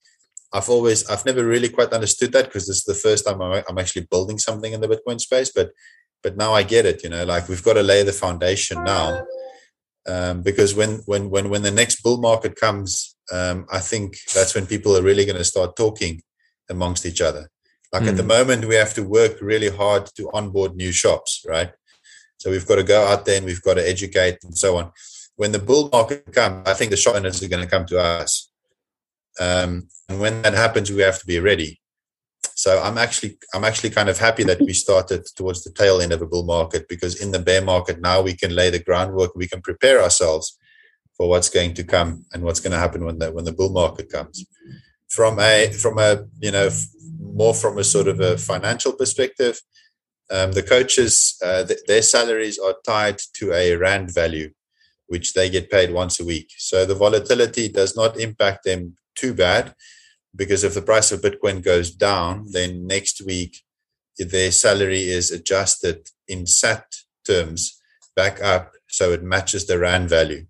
I've always I've never really quite understood that because this is the first time I'm, I'm actually building something in the Bitcoin space, but but now I get it. You know, like we've got to lay the foundation now. Um, because when when when when the next bull market comes, um, I think that's when people are really going to start talking amongst each other. Like mm. at the hmm. moment, we have to work really hard to onboard new shops, right? So we've got to go out there and we've got to educate and so on. When the bull market comes, I think the shop owners are going to come to us. Um, and when that happens, we have to be ready. So I'm actually I'm actually kind of happy that we started towards the tail end of a bull market because in the bear market now we can lay the groundwork, we can prepare ourselves for what's going to come and what's going to happen when the when the bull market comes. From a from a you know more from a sort of a financial perspective, um, the coaches uh, th- their salaries are tied to a rand value, which they get paid once a week. So the volatility does not impact them too bad, because if the price of Bitcoin goes down, then next week their salary is adjusted in SAT terms back up so it matches the rand value.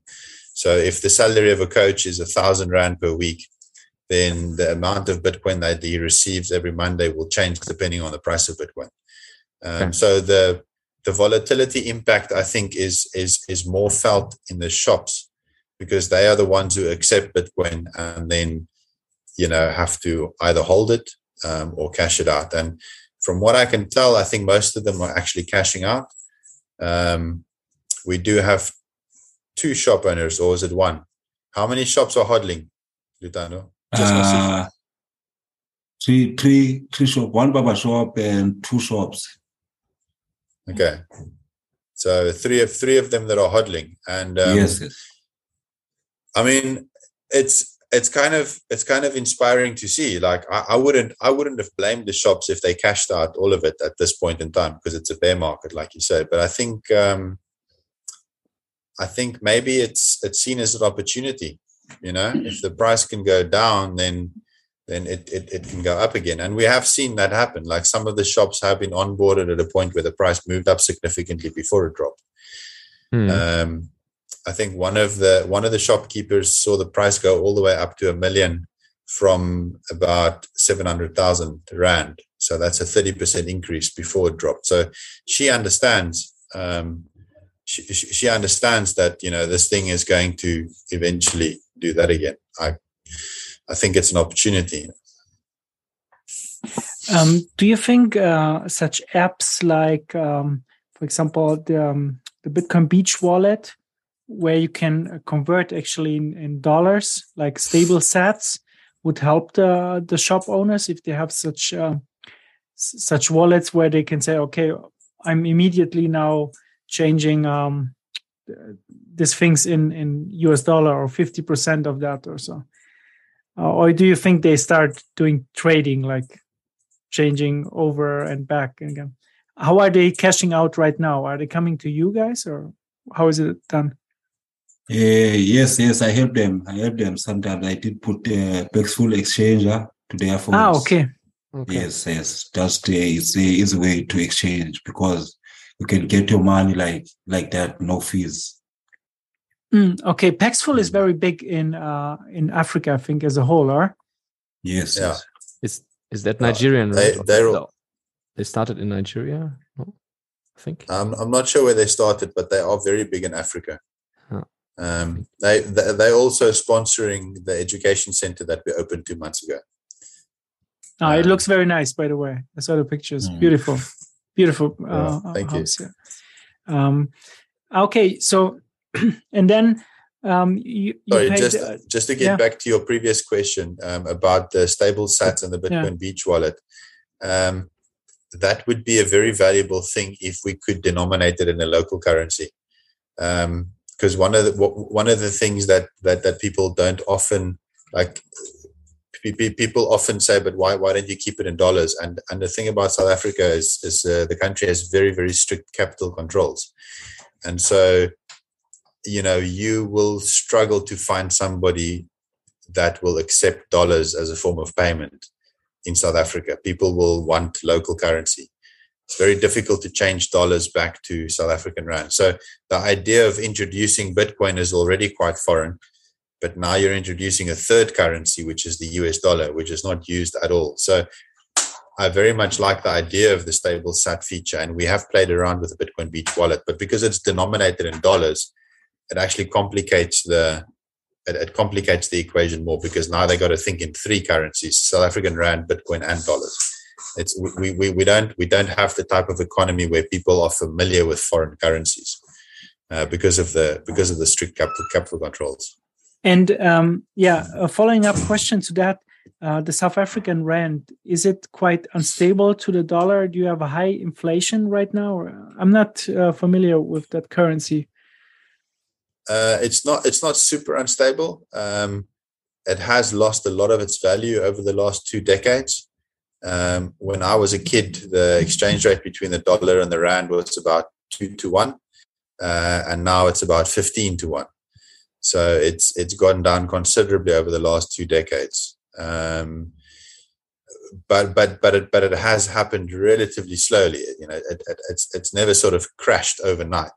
So if the salary of a coach is a thousand rand per week, then the amount of Bitcoin that he receives every Monday will change depending on the price of Bitcoin. Um, okay. So the the volatility impact I think is is is more felt in the shops because they are the ones who accept Bitcoin and then you know have to either hold it um, or cash it out. And from what I can tell, I think most of them are actually cashing out. Um, we do have two shop owners, or is it one? How many shops are hodling, Lutando? Just uh, three, three, three shop, one barber shop and two shops. Okay. So three of three of them that are hodling, and um, yes, yes. I mean, it's it's kind of it's kind of inspiring to see. Like I, I, wouldn't I wouldn't have blamed the shops if they cashed out all of it at this point in time because it's a bear market, like you said. But I think um, I think maybe it's it's seen as an opportunity. You know, if the price can go down, then then it, it, it can go up again. And we have seen that happen. Like some of the shops have been onboarded at a point where the price moved up significantly before it dropped. Hmm. Um, I think one of the one of the shopkeepers saw the price go all the way up to a million from about seven hundred thousand rand. So that's a thirty percent increase before it dropped. So she understands. Um, she, she understands that you know this thing is going to eventually do that again. I I think it's an opportunity. Um, do you think uh, such apps like, um, for example, the, um, the Bitcoin Beach wallet, where you can convert actually in, in dollars, like stable sats, would help the the shop owners if they have such uh, such wallets where they can say, okay, I'm immediately now changing um, these things in in US dollar or fifty percent of that or so. Uh, or do you think they start doing trading, like changing over and back again? How are they cashing out right now? Are they coming to you guys, or how is it done? Uh, yes, yes, I help them. I help them. Sometimes I did put uh, Paxful exchanger to their phones. Ah, okay. okay. Yes, yes. Just uh, it's a easy way to exchange because you can get your money like like that, no fees. Mm, okay, Paxful is very big in uh, in Africa, I think, as a whole, or yes, yeah. Is is that Nigerian? Uh, right? they they started in Nigeria, no? I think. I'm I'm not sure where they started, but they are very big in Africa. Huh. Um, they they they also sponsoring the education center that we opened two months ago. Oh, um, it looks very nice, by the way. I saw the pictures. Mm. Beautiful, beautiful. Uh, yeah, thank you. Um, okay, so and then um, you, you Sorry, paid, just uh, just to get yeah. back to your previous question um, about the stable sats and the Bitcoin yeah. Beach wallet. Um, that would be a very valuable thing if we could denominate it in a local currency. Because um, one of the one of the things that that that people don't often like people often say, but why why don't you keep it in dollars? And and the thing about South Africa is is uh, the country has very very strict capital controls, and so you know you will struggle to find somebody that will accept dollars as a form of payment in South Africa. People will want local currency. It's very difficult to change dollars back to South African rand. So the idea of introducing Bitcoin is already quite foreign, but now you're introducing a third currency, which is the US dollar, which is not used at all. So I very much like the idea of the stable SAT feature, and we have played around with the Bitcoin Beach wallet, but because it's denominated in dollars, it actually complicates the it, it complicates the equation more because now they got to think in three currencies: South African rand, Bitcoin, and dollars. It's we, we, we don't we don't have the type of economy where people are familiar with foreign currencies uh, because of the because of the strict capital capital controls. And um, yeah, a following up question to that: uh, the South African rand is it quite unstable to the dollar? Do you have a high inflation right now? I'm not uh, familiar with that currency. Uh, it's not it's not super unstable. Um, it has lost a lot of its value over the last two decades. Um, when I was a kid, the exchange rate between the dollar and the rand was about two to one, uh, and now it's about fifteen to one. So it's it's gone down considerably over the last two decades. Um, but but but it but it has happened relatively slowly. You know, it, it, it's it's never sort of crashed overnight.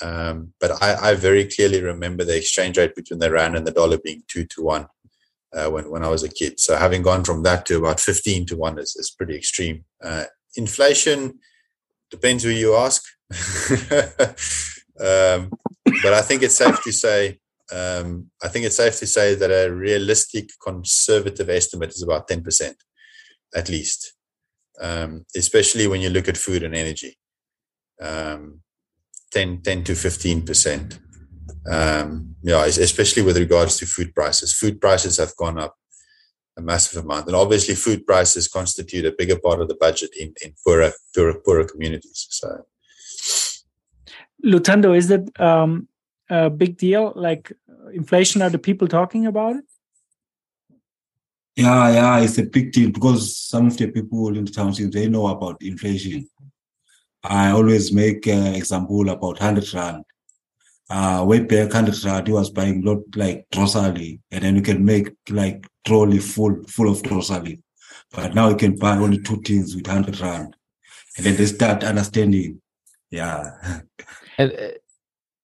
Um, but I, I, very clearly remember the exchange rate between the rand and the dollar being two to one uh, when when I was a kid. So having gone from that to about fifteen to one is is pretty extreme. Uh, inflation depends who you ask. um, but I think it's safe to say um, I think it's safe to say that a realistic conservative estimate is about 10% at least, um, especially when you look at food and energy. Um, 10, 10 to 15%. Um, yeah, especially with regards to food prices. Food prices have gone up a massive amount. And obviously, food prices constitute a bigger part of the budget in, in poorer, poorer, poorer communities. So, Lutando, is that um, a big deal? Like inflation, are the people talking about it? Yeah, yeah, it's a big deal because some of the people in the township they know about inflation. I always make an example about hundred rand. Uh, way back hundred rand, he was buying lot like grocery, and then you can make like trolley full full of grocery. But now you can buy only two things with hundred rand, and then they start understanding. Yeah. And uh,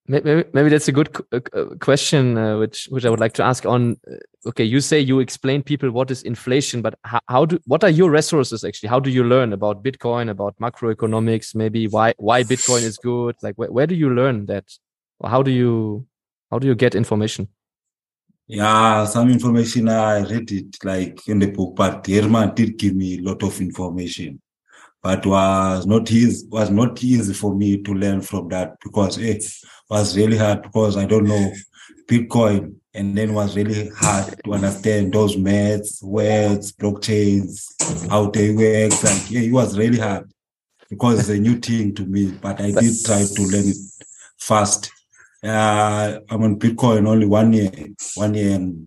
maybe, maybe that's a good uh, question, uh, which which I would like to ask. On uh, okay, you say you explain people what is inflation, but how, how do what are your resources actually? How do you learn about Bitcoin, about macroeconomics? Maybe why why Bitcoin is good? Like where, where do you learn that? Or how do you how do you get information? Yeah, some information I read it like in the book, but Herman did give me a lot of information but was not easy was not easy for me to learn from that because it was really hard because I don't know Bitcoin and then was really hard to understand those maths, words, blockchains, how they work. Like yeah, it was really hard because it's a new thing to me. But I did try to learn it fast. Uh, I'm on Bitcoin only one year, one year and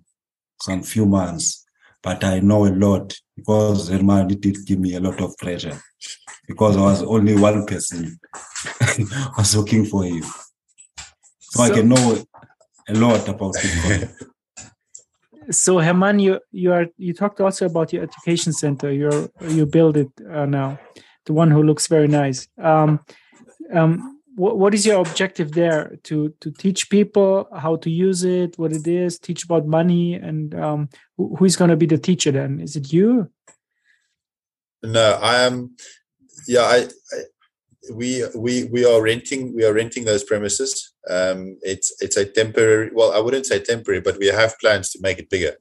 some few months, but I know a lot because Herman did give me a lot of pressure because I was only one person was looking for him. So, so I can know a lot about Bitcoin. so Herman, you you are you talked also about your education center. You're you build it uh, now, the one who looks very nice. Um, um, what, what is your objective there? To to teach people how to use it, what it is, teach about money, and um, who, who is going to be the teacher then? Is it you? No, I am. Yeah, I, I, we we we are renting we are renting those premises. Um, it's it's a temporary. Well, I wouldn't say temporary, but we have plans to make it bigger.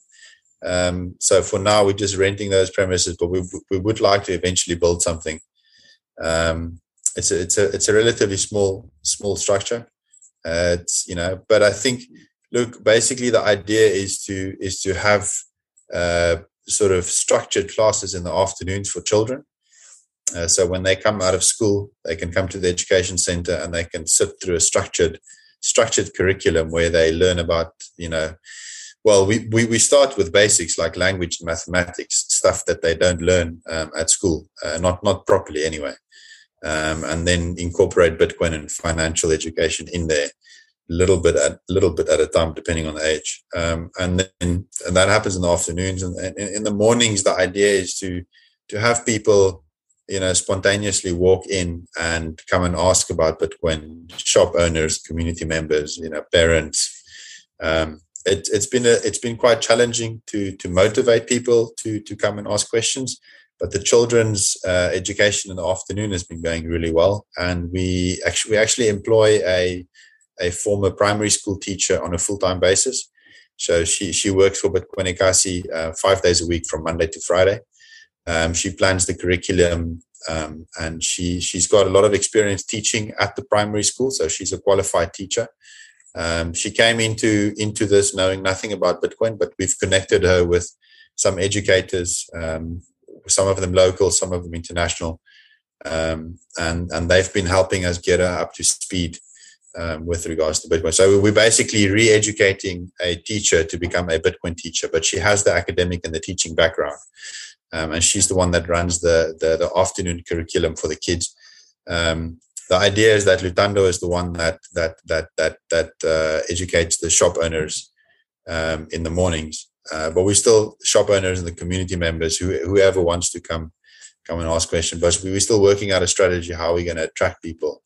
Um, so for now, we're just renting those premises, but we we would like to eventually build something. Um, it's a it's a it's a relatively small small structure. Uh, it's you know, but I think look, basically the idea is to is to have uh, sort of structured classes in the afternoons for children. Uh, so when they come out of school, they can come to the education center and they can sit through a structured structured curriculum where they learn about you know well we, we, we start with basics like language and mathematics stuff that they don't learn um, at school uh, not not properly anyway um, and then incorporate bitcoin and financial education in there little bit at little bit at a time, depending on the age. Um, and then and that happens in the afternoons and, in the mornings. The idea is to to have people, you know, spontaneously walk in and come and ask about Bitcoin. Shop owners, community members, you know, parents. Um, it, has been a, it's been quite challenging to to motivate people to to come and ask questions. But the children's uh, education in the afternoon has been going really well, and we actually we actually employ a a former primary school teacher on a full time basis. So she she works for Bitcoin Ekasi uh, five days a week from Monday to Friday. Um, she plans the curriculum um, and she she's got a lot of experience teaching at the primary school. So she's a qualified teacher. Um, she came into into this knowing nothing about Bitcoin, but we've connected her with some educators, um, some of them local, some of them international, um, and and they've been helping us get her up to speed um, with regards to Bitcoin. So we're basically re-educating a teacher to become a Bitcoin teacher, but she has the academic and the teaching background, um, and she's the one that runs the, the, the afternoon curriculum for the kids. Um, the idea is that Lutando is the one that that that that that uh, educates the shop owners um, in the mornings, uh, but we're still shop owners and the community members who whoever wants to come come and ask questions. But we're still working out a strategy how we're going to attract people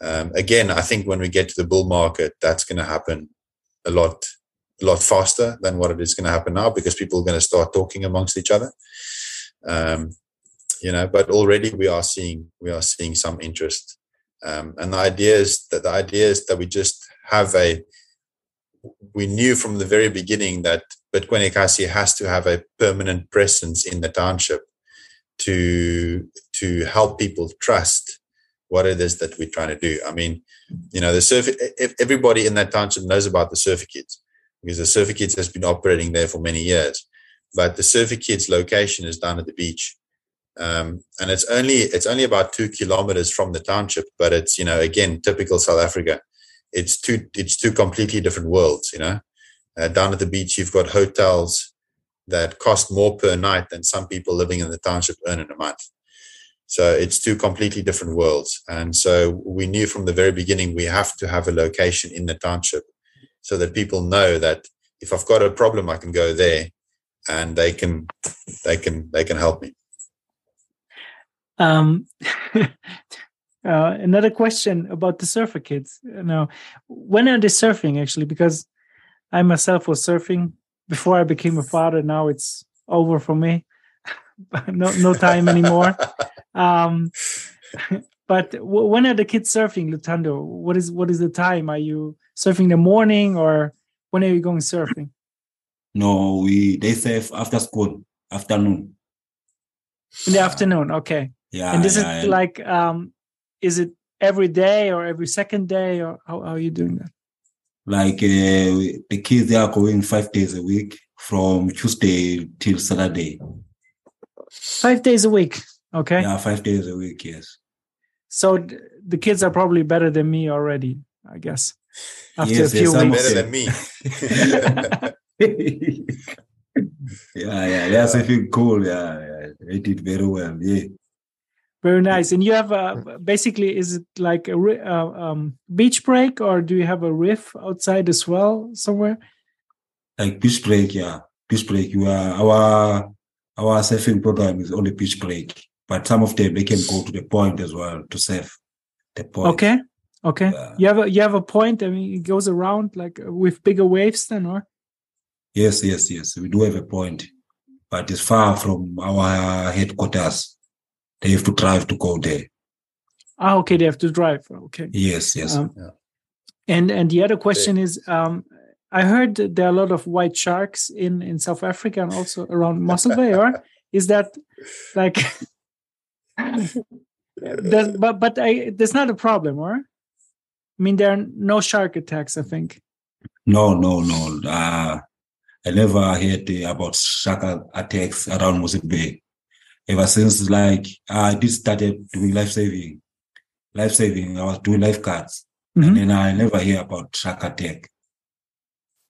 um, again, I think when we get to the bull market, that's going to happen a lot, a lot faster than what it is going to happen now because people are going to start talking amongst each other. Um, you know, but already we are seeing we are seeing some interest. Um, and the idea is that the idea is that we just have a we knew from the very beginning that Bitcoin Ekasi has to have a permanent presence in the township to to help people trust what it is that we're trying to do. I mean, you know, the surf everybody in that township knows about the Surfer Kids because the Surfer Kids has been operating there for many years. But the Surfer Kids location is down at the beach. Um, and it's only it's only about two kilometers from the township, but it's you know again typical South Africa. It's two it's two completely different worlds. You know, uh, down at the beach you've got hotels that cost more per night than some people living in the township earn in a month. So it's two completely different worlds. And so we knew from the very beginning we have to have a location in the township so that people know that if I've got a problem, I can go there and they can they can they can help me. Um, uh, another question about the surfer kids. Now, when are they surfing actually? Because I myself was surfing before I became a father. Now it's over for me. no, no time anymore. um, but w- when are the kids surfing, Lutando? What is what is the time? Are you surfing in the morning or when are you going surfing? No, we they surf after school, afternoon. In the afternoon, okay. Yeah. and this yeah, is and like, um, is it every day or every second day, or how, how are you doing that? Like uh, the kids they are going five days a week from Tuesday till Saturday. Five days a week, okay. Yeah, five days a week. Yes. So th- the kids are probably better than me already, I guess. After Yes, a few yes, weeks. Better than me. yeah, yeah, that's a feel cool. Yeah, yeah, they did very well. Yeah. Very nice. And you have a basically, is it like a uh, um, beach break, or do you have a riff outside as well somewhere? like beach break, yeah, beach break. You are our our surfing program is only beach break, but some of them they can go to the point as well to surf the point. Okay, okay. Yeah. You have a you have a point. I mean, it goes around like uh, with bigger waves, then, or Yes, yes, yes. We do have a point, but it's far from our headquarters. They have to drive to go there. ah, okay, they have to drive. Okay. Yes, yes. Um, Yeah. And and the other question is, um, I heard there are a lot of white sharks in in South Africa and also around Mossel Bay. Or is that like? There's, but but I, there's not a problem, or? I mean, there are no shark attacks. I think. no, no, no. Uh, I never heard uh, about shark attacks around Mossel Bay. Ever since like I did started doing life saving, life saving, I was doing lifeguards, Mhm. and then I never hear about shark attack.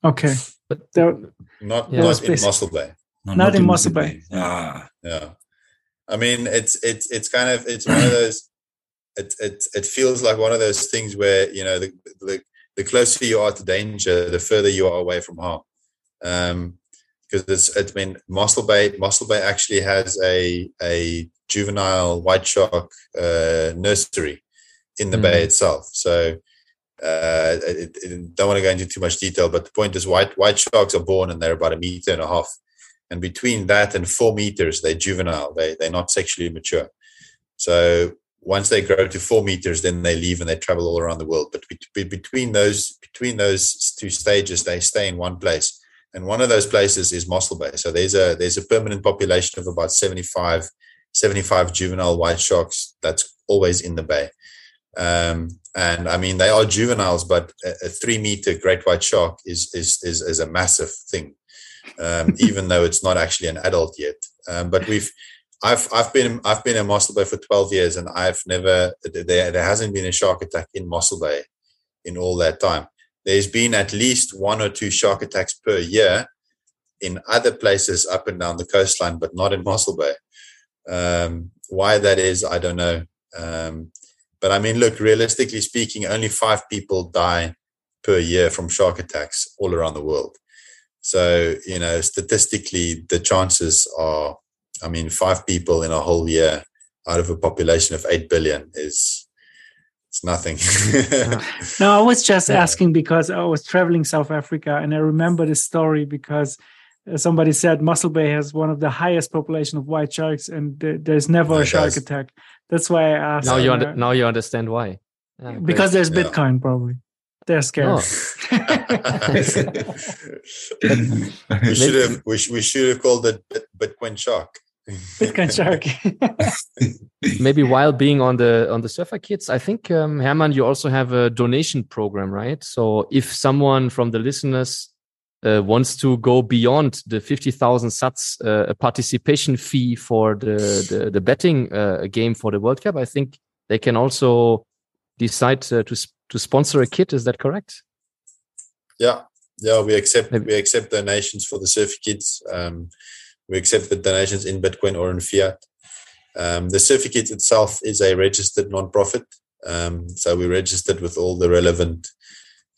Okay. But There, not Yeah. not in Space. Mossel Bay. No, Not in Mosaic Mossel Bay. Yeah, Yeah. I mean, it's it's it's kind of it's one of those. It it it feels like one of those things where you know the the, the closer you are to danger, the further you are away from harm. Um, because it's it's been Mossel Bay. Mossel Bay actually has a a juvenile white shark uh, nursery in the bay Mm. itself. So. Uh, it, it, don't want to go into too much detail, but the point is, white white sharks are born and they're about a meter and a half and between that and four meters they're juvenile they, they're not sexually mature so once they grow to four meters then they leave and they travel all around the world but be, be- between those between those two stages they stay in one place and one of those places is Mossel Bay so there's a there's a permanent population of about 75 75 juvenile white sharks that's always in the bay um, and I mean they are juveniles but a, a three meter great white shark is is is, is a massive thing um, even though it's not actually an adult yet. Um, but we've, I've, I've been, I've been in Mossel Bay for 12 years and I've never, there, there hasn't been a shark attack in Mossel Bay in all that time. There's been at least one or two shark attacks per year in other places up and down the coastline, but not in Mossel Bay. Um, why that is, I don't know. Um, but I mean, look, realistically speaking, only five people die per year from shark attacks all around the world. So, you know, statistically, the chances are, I mean, five people in a whole year out of a population of 8 billion is, it's nothing. No, I was just Yeah. asking because I was traveling South Africa and I remember the story because uh, somebody said Mossel Bay has one of the highest population of white sharks, and there's never a shark attack. That's why I asked. Now you under, now you understand why. Yeah, because there's Yeah. Bitcoin, probably. They're scared. Oh. we should have we, sh- we should have called it Bitcoin Shark. Bitcoin shark. maybe while being on the on the Surfer Kids i think um, herman you also have a donation program right so if someone from the listeners uh, wants to go beyond the 50000 sats uh, participation fee for the the, the betting uh, game for the world cup i think they can also decide uh, to to sponsor a kit is that correct Yeah, yeah, we accept Maybe- we accept donations for the surf kids. Um, we accept the donations in Bitcoin or in fiat. Um, the certificate itself is a registered non-profit, um, so we're registered with all the relevant.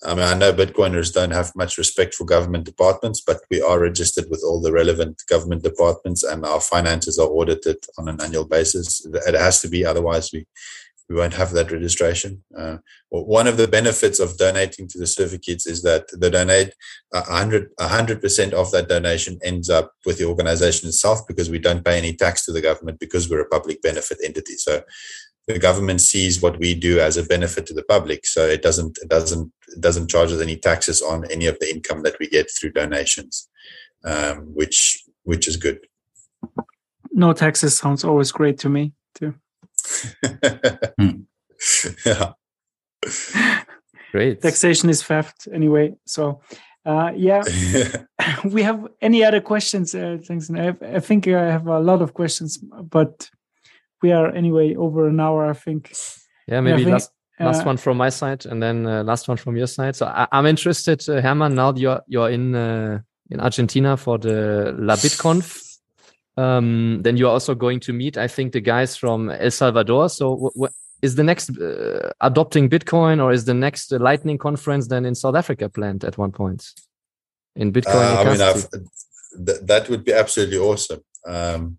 I mean, I know Bitcoiners don't have much respect for government departments, but we are registered with all the relevant government departments, and our finances are audited on an annual basis. It has to be, otherwise we we won't have that registration. Uh, well, one of the benefits of donating to the Surfer Kids is that the donate hundred a hundred percent of that donation ends up with the organization itself because we don't pay any tax to the government because we're a public benefit entity. So the government sees what we do as a benefit to the public. So it doesn't it doesn't it doesn't charge us any taxes on any of the income that we get through donations, um, which which is good. no taxes sounds always great to me too. yeah. great Taxation is theft anyway. So, uh, yeah, we have any other questions? Uh, thanks. And I, have, I think I have a lot of questions, but we are anyway over an hour. I think. yeah maybe think, last last Uh, one from my side and then uh, last one from your side so I, i'm interested uh, herman now you're you're in uh, in argentina for the LaBitConf um, then you're also going to meet i think the guys from el salvador so is the next uh, adopting bitcoin or is the next uh, lightning conference then in south africa planned at one point in bitcoin Uh, I mean, th- that would be absolutely awesome. Um,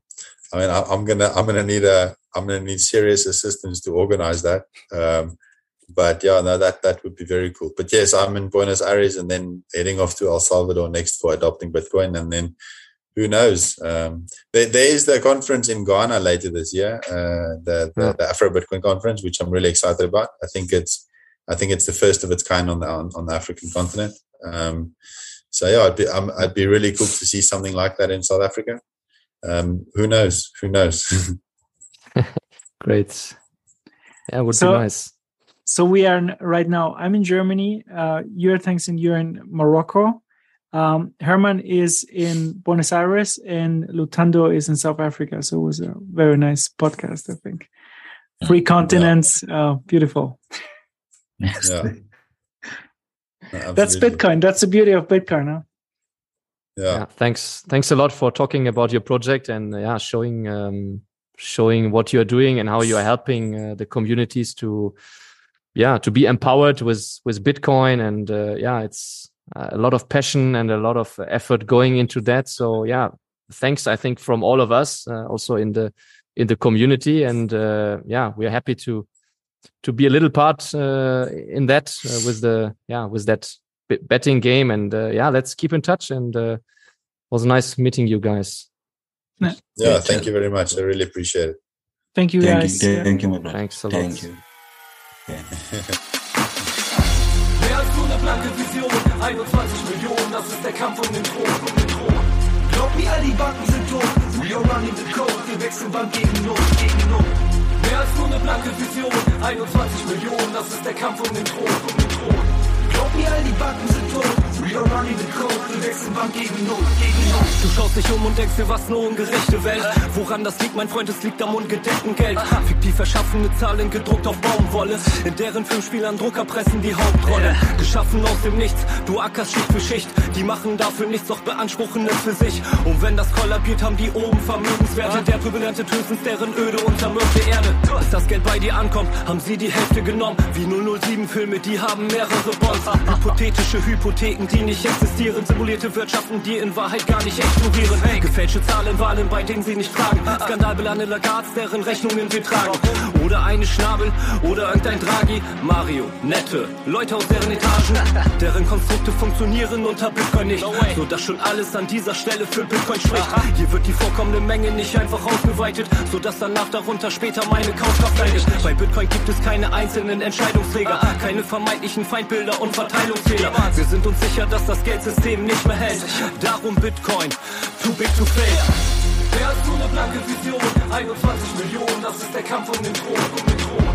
I mean, I, I'm gonna, I'm gonna need a, I'm gonna need serious assistance to organize that. Um, but yeah, no, that that would be very cool. But yes, I'm in Buenos Aires and then heading off to El Salvador next for adopting Bitcoin, and then who knows? Um, there, there is the conference in Ghana later this year, uh, the the, Yeah. the Afro Bitcoin conference, which I'm really excited about. I think it's, I think it's the first of its kind on the on, on the African continent. Um, so yeah, I'd be um, I'd be really cool to see something like that in South Africa. Um, who knows? Who knows? great yeah would So- be nice So we are right now. I'm in Germany. Uh, you're thanks, and you're in Morocco. Um, Herman is in Buenos Aires, and Lutando is in South Africa. So it was a very nice podcast. I think three continents. Uh, beautiful. yeah. No, That's. Bitcoin. That's the beauty of Bitcoin. Huh? Yeah. yeah thanks thanks a lot for talking about your project and uh, yeah showing um showing what you're doing and how you are helping uh, the communities to yeah to be empowered with with bitcoin and uh, yeah it's uh, a lot of passion and a lot of effort going into that so yeah thanks i think from all of us uh, also in the in the community and uh, yeah we are happy to to be a little part uh, in that uh, with the yeah with that betting game and uh, yeah let's keep in touch and uh, was nice meeting you guys Yeah. Yeah, Thank you very much. I really appreciate it. Thank you, Thank guys. you, Yeah. thank you, my brother. thanks a lot Thank you. Yeah. 21 Millionen, das ist der Kampf um den Thron. Um den Thron. Glaub mir, all die Banken sind tot. We are running the code, wir wechseln Bank gegen Not, gegen Not. Mehr als nur eine blanke Vision, 21 Millionen, das ist der Kampf um den Thron. Um den Thron. Mir, all die Banken sind tot. Are running the code, wir wechseln Bank gegen Not, gegen Not. Du schaust dich um und denkst dir, was eine ungerechte Welt. Woran das liegt, mein Freund, es liegt am ungedeckten Geld. Fiktiv erschaffene Zahlen gedruckt auf Baumwolle. In deren Filmspielern Drucker pressen die Hauptrolle. Geschaffen aus dem Nichts, du ackerst Schicht für Schicht. Die machen dafür nichts, doch beanspruchen es für sich. Und wenn das kollabiert, haben die oben Vermögenswerte. Der erntet höchstens deren öde und zermürbte Erde. Bis das Geld bei dir ankommt, haben sie die Hälfte genommen. Wie 007-Filme, die haben mehrere Bonds. Hypothetische Hypotheken, die nicht existieren. Simulierte Wirtschaften, die in Wahrheit gar nicht explodieren. Hey, gefälschte Zahlen, Wahlen, bei denen sie nicht fragen. Skandalbelange Lagards, deren Rechnungen wir tragen. Oder eine Schnabel, oder irgendein Draghi. Mario, nette Leute aus deren Etagen, deren Konstrukte funktionieren unter Bitcoin nicht. So dass schon alles an dieser Stelle für Bitcoin spricht. Hier wird die vorkommende Menge nicht einfach ausgeweitet, so dass danach darunter später meine Kaufkraft leidet. Bei Bitcoin gibt es keine einzelnen Entscheidungsträger, keine vermeintlichen Feindbilder und Verteilungsfehler. Wir sind uns sicher, dass das Geldsystem nicht mehr hält. Darum Bitcoin, too big to fail. Wer hast du eine blanke Vision? 21 Millionen, das ist der Kampf um den Thron, um den Thron.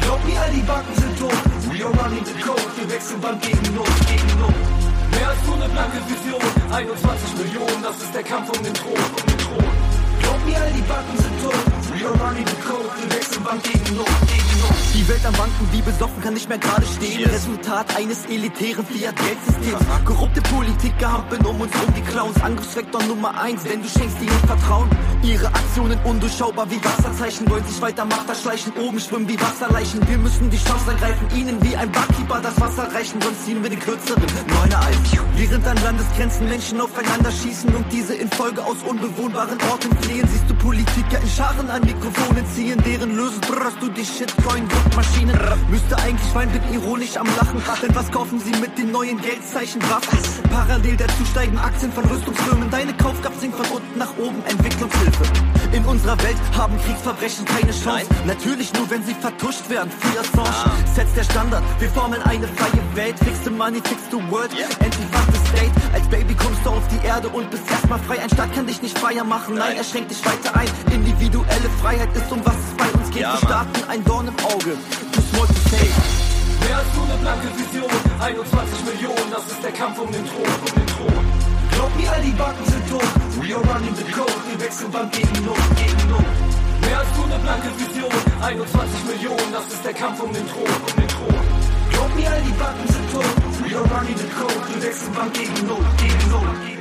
Glaub mir, all die Banken sind tot. We are running the code. Wir wechseln Band gegen Not, gegen Not. Mehr als nur eine blanke Vision. 21 Millionen, das ist der Kampf um den Thron, um den Thron. Glaub mir, all die Banken sind tot. Code. Gegen Not, gegen Not. Die Welt am Banken wie besoffen kann nicht mehr gerade stehen. Resultat eines elitären Fiat-Geldsystems. Korrupte Politiker hampeln um uns rum, die Clowns. Angriffsvektor Nummer eins, denn du schenkst ihnen Vertrauen. Ihre Aktionen undurchschaubar wie Wasserzeichen, wollen sich weiter Macht erschleichen, oben schwimmen wie Wasserleichen. Wir müssen die Chance ergreifen, ihnen wie ein Barkeeper das Wasser reichen, sonst ziehen wir den kürzeren Neuner Eis. Während an Landesgrenzen Menschen aufeinander schießen und diese in Folge aus unbewohnbaren Orten fliehen, siehst du Politiker in Scharen an Mikrofonen ziehen, deren Lösen brrrst du die Shitcoin-Druckmaschinen. Müsste eigentlich weinen, bin ironisch am Lachen, denn was kaufen sie mit den neuen Geldzeichen Waffen? Parallel dazu steigen Aktien von Rüstungsfirmen, deine Kaufkraft sinkt von unten nach oben, Entwicklungshilfe. In unserer Welt haben Kriegsverbrechen keine Chance. Natürlich nur, wenn sie vertuscht werden. Free Assange setzt der Standard. Wir formen eine freie Welt. Fix the money, fix the world. Endlich wacht the state. Als Baby kommst du auf die Erde und bist erstmal frei. Ein Staat kann dich nicht freier machen. Nein, er schränkt dich weiter ein. Individuelle Freiheit ist um was es bei uns geht. Wir starten ein Dorn im Auge. Too small to say. Mehr als nur eine blanke Vision. 21 Millionen, das ist der Kampf um den Thron, um den Thron. Glaub mir, all die Banken sind tot. We are running the code. Wir wechseln Band gegen Not, gegen Not. Mehr als nur eine blanke Vision. 21 Millionen, das ist der Kampf um den Thron, um den Thron. Glaub mir, all die Banken sind tot. Wir running the code, du wechselbank gegen Not, gegen Not.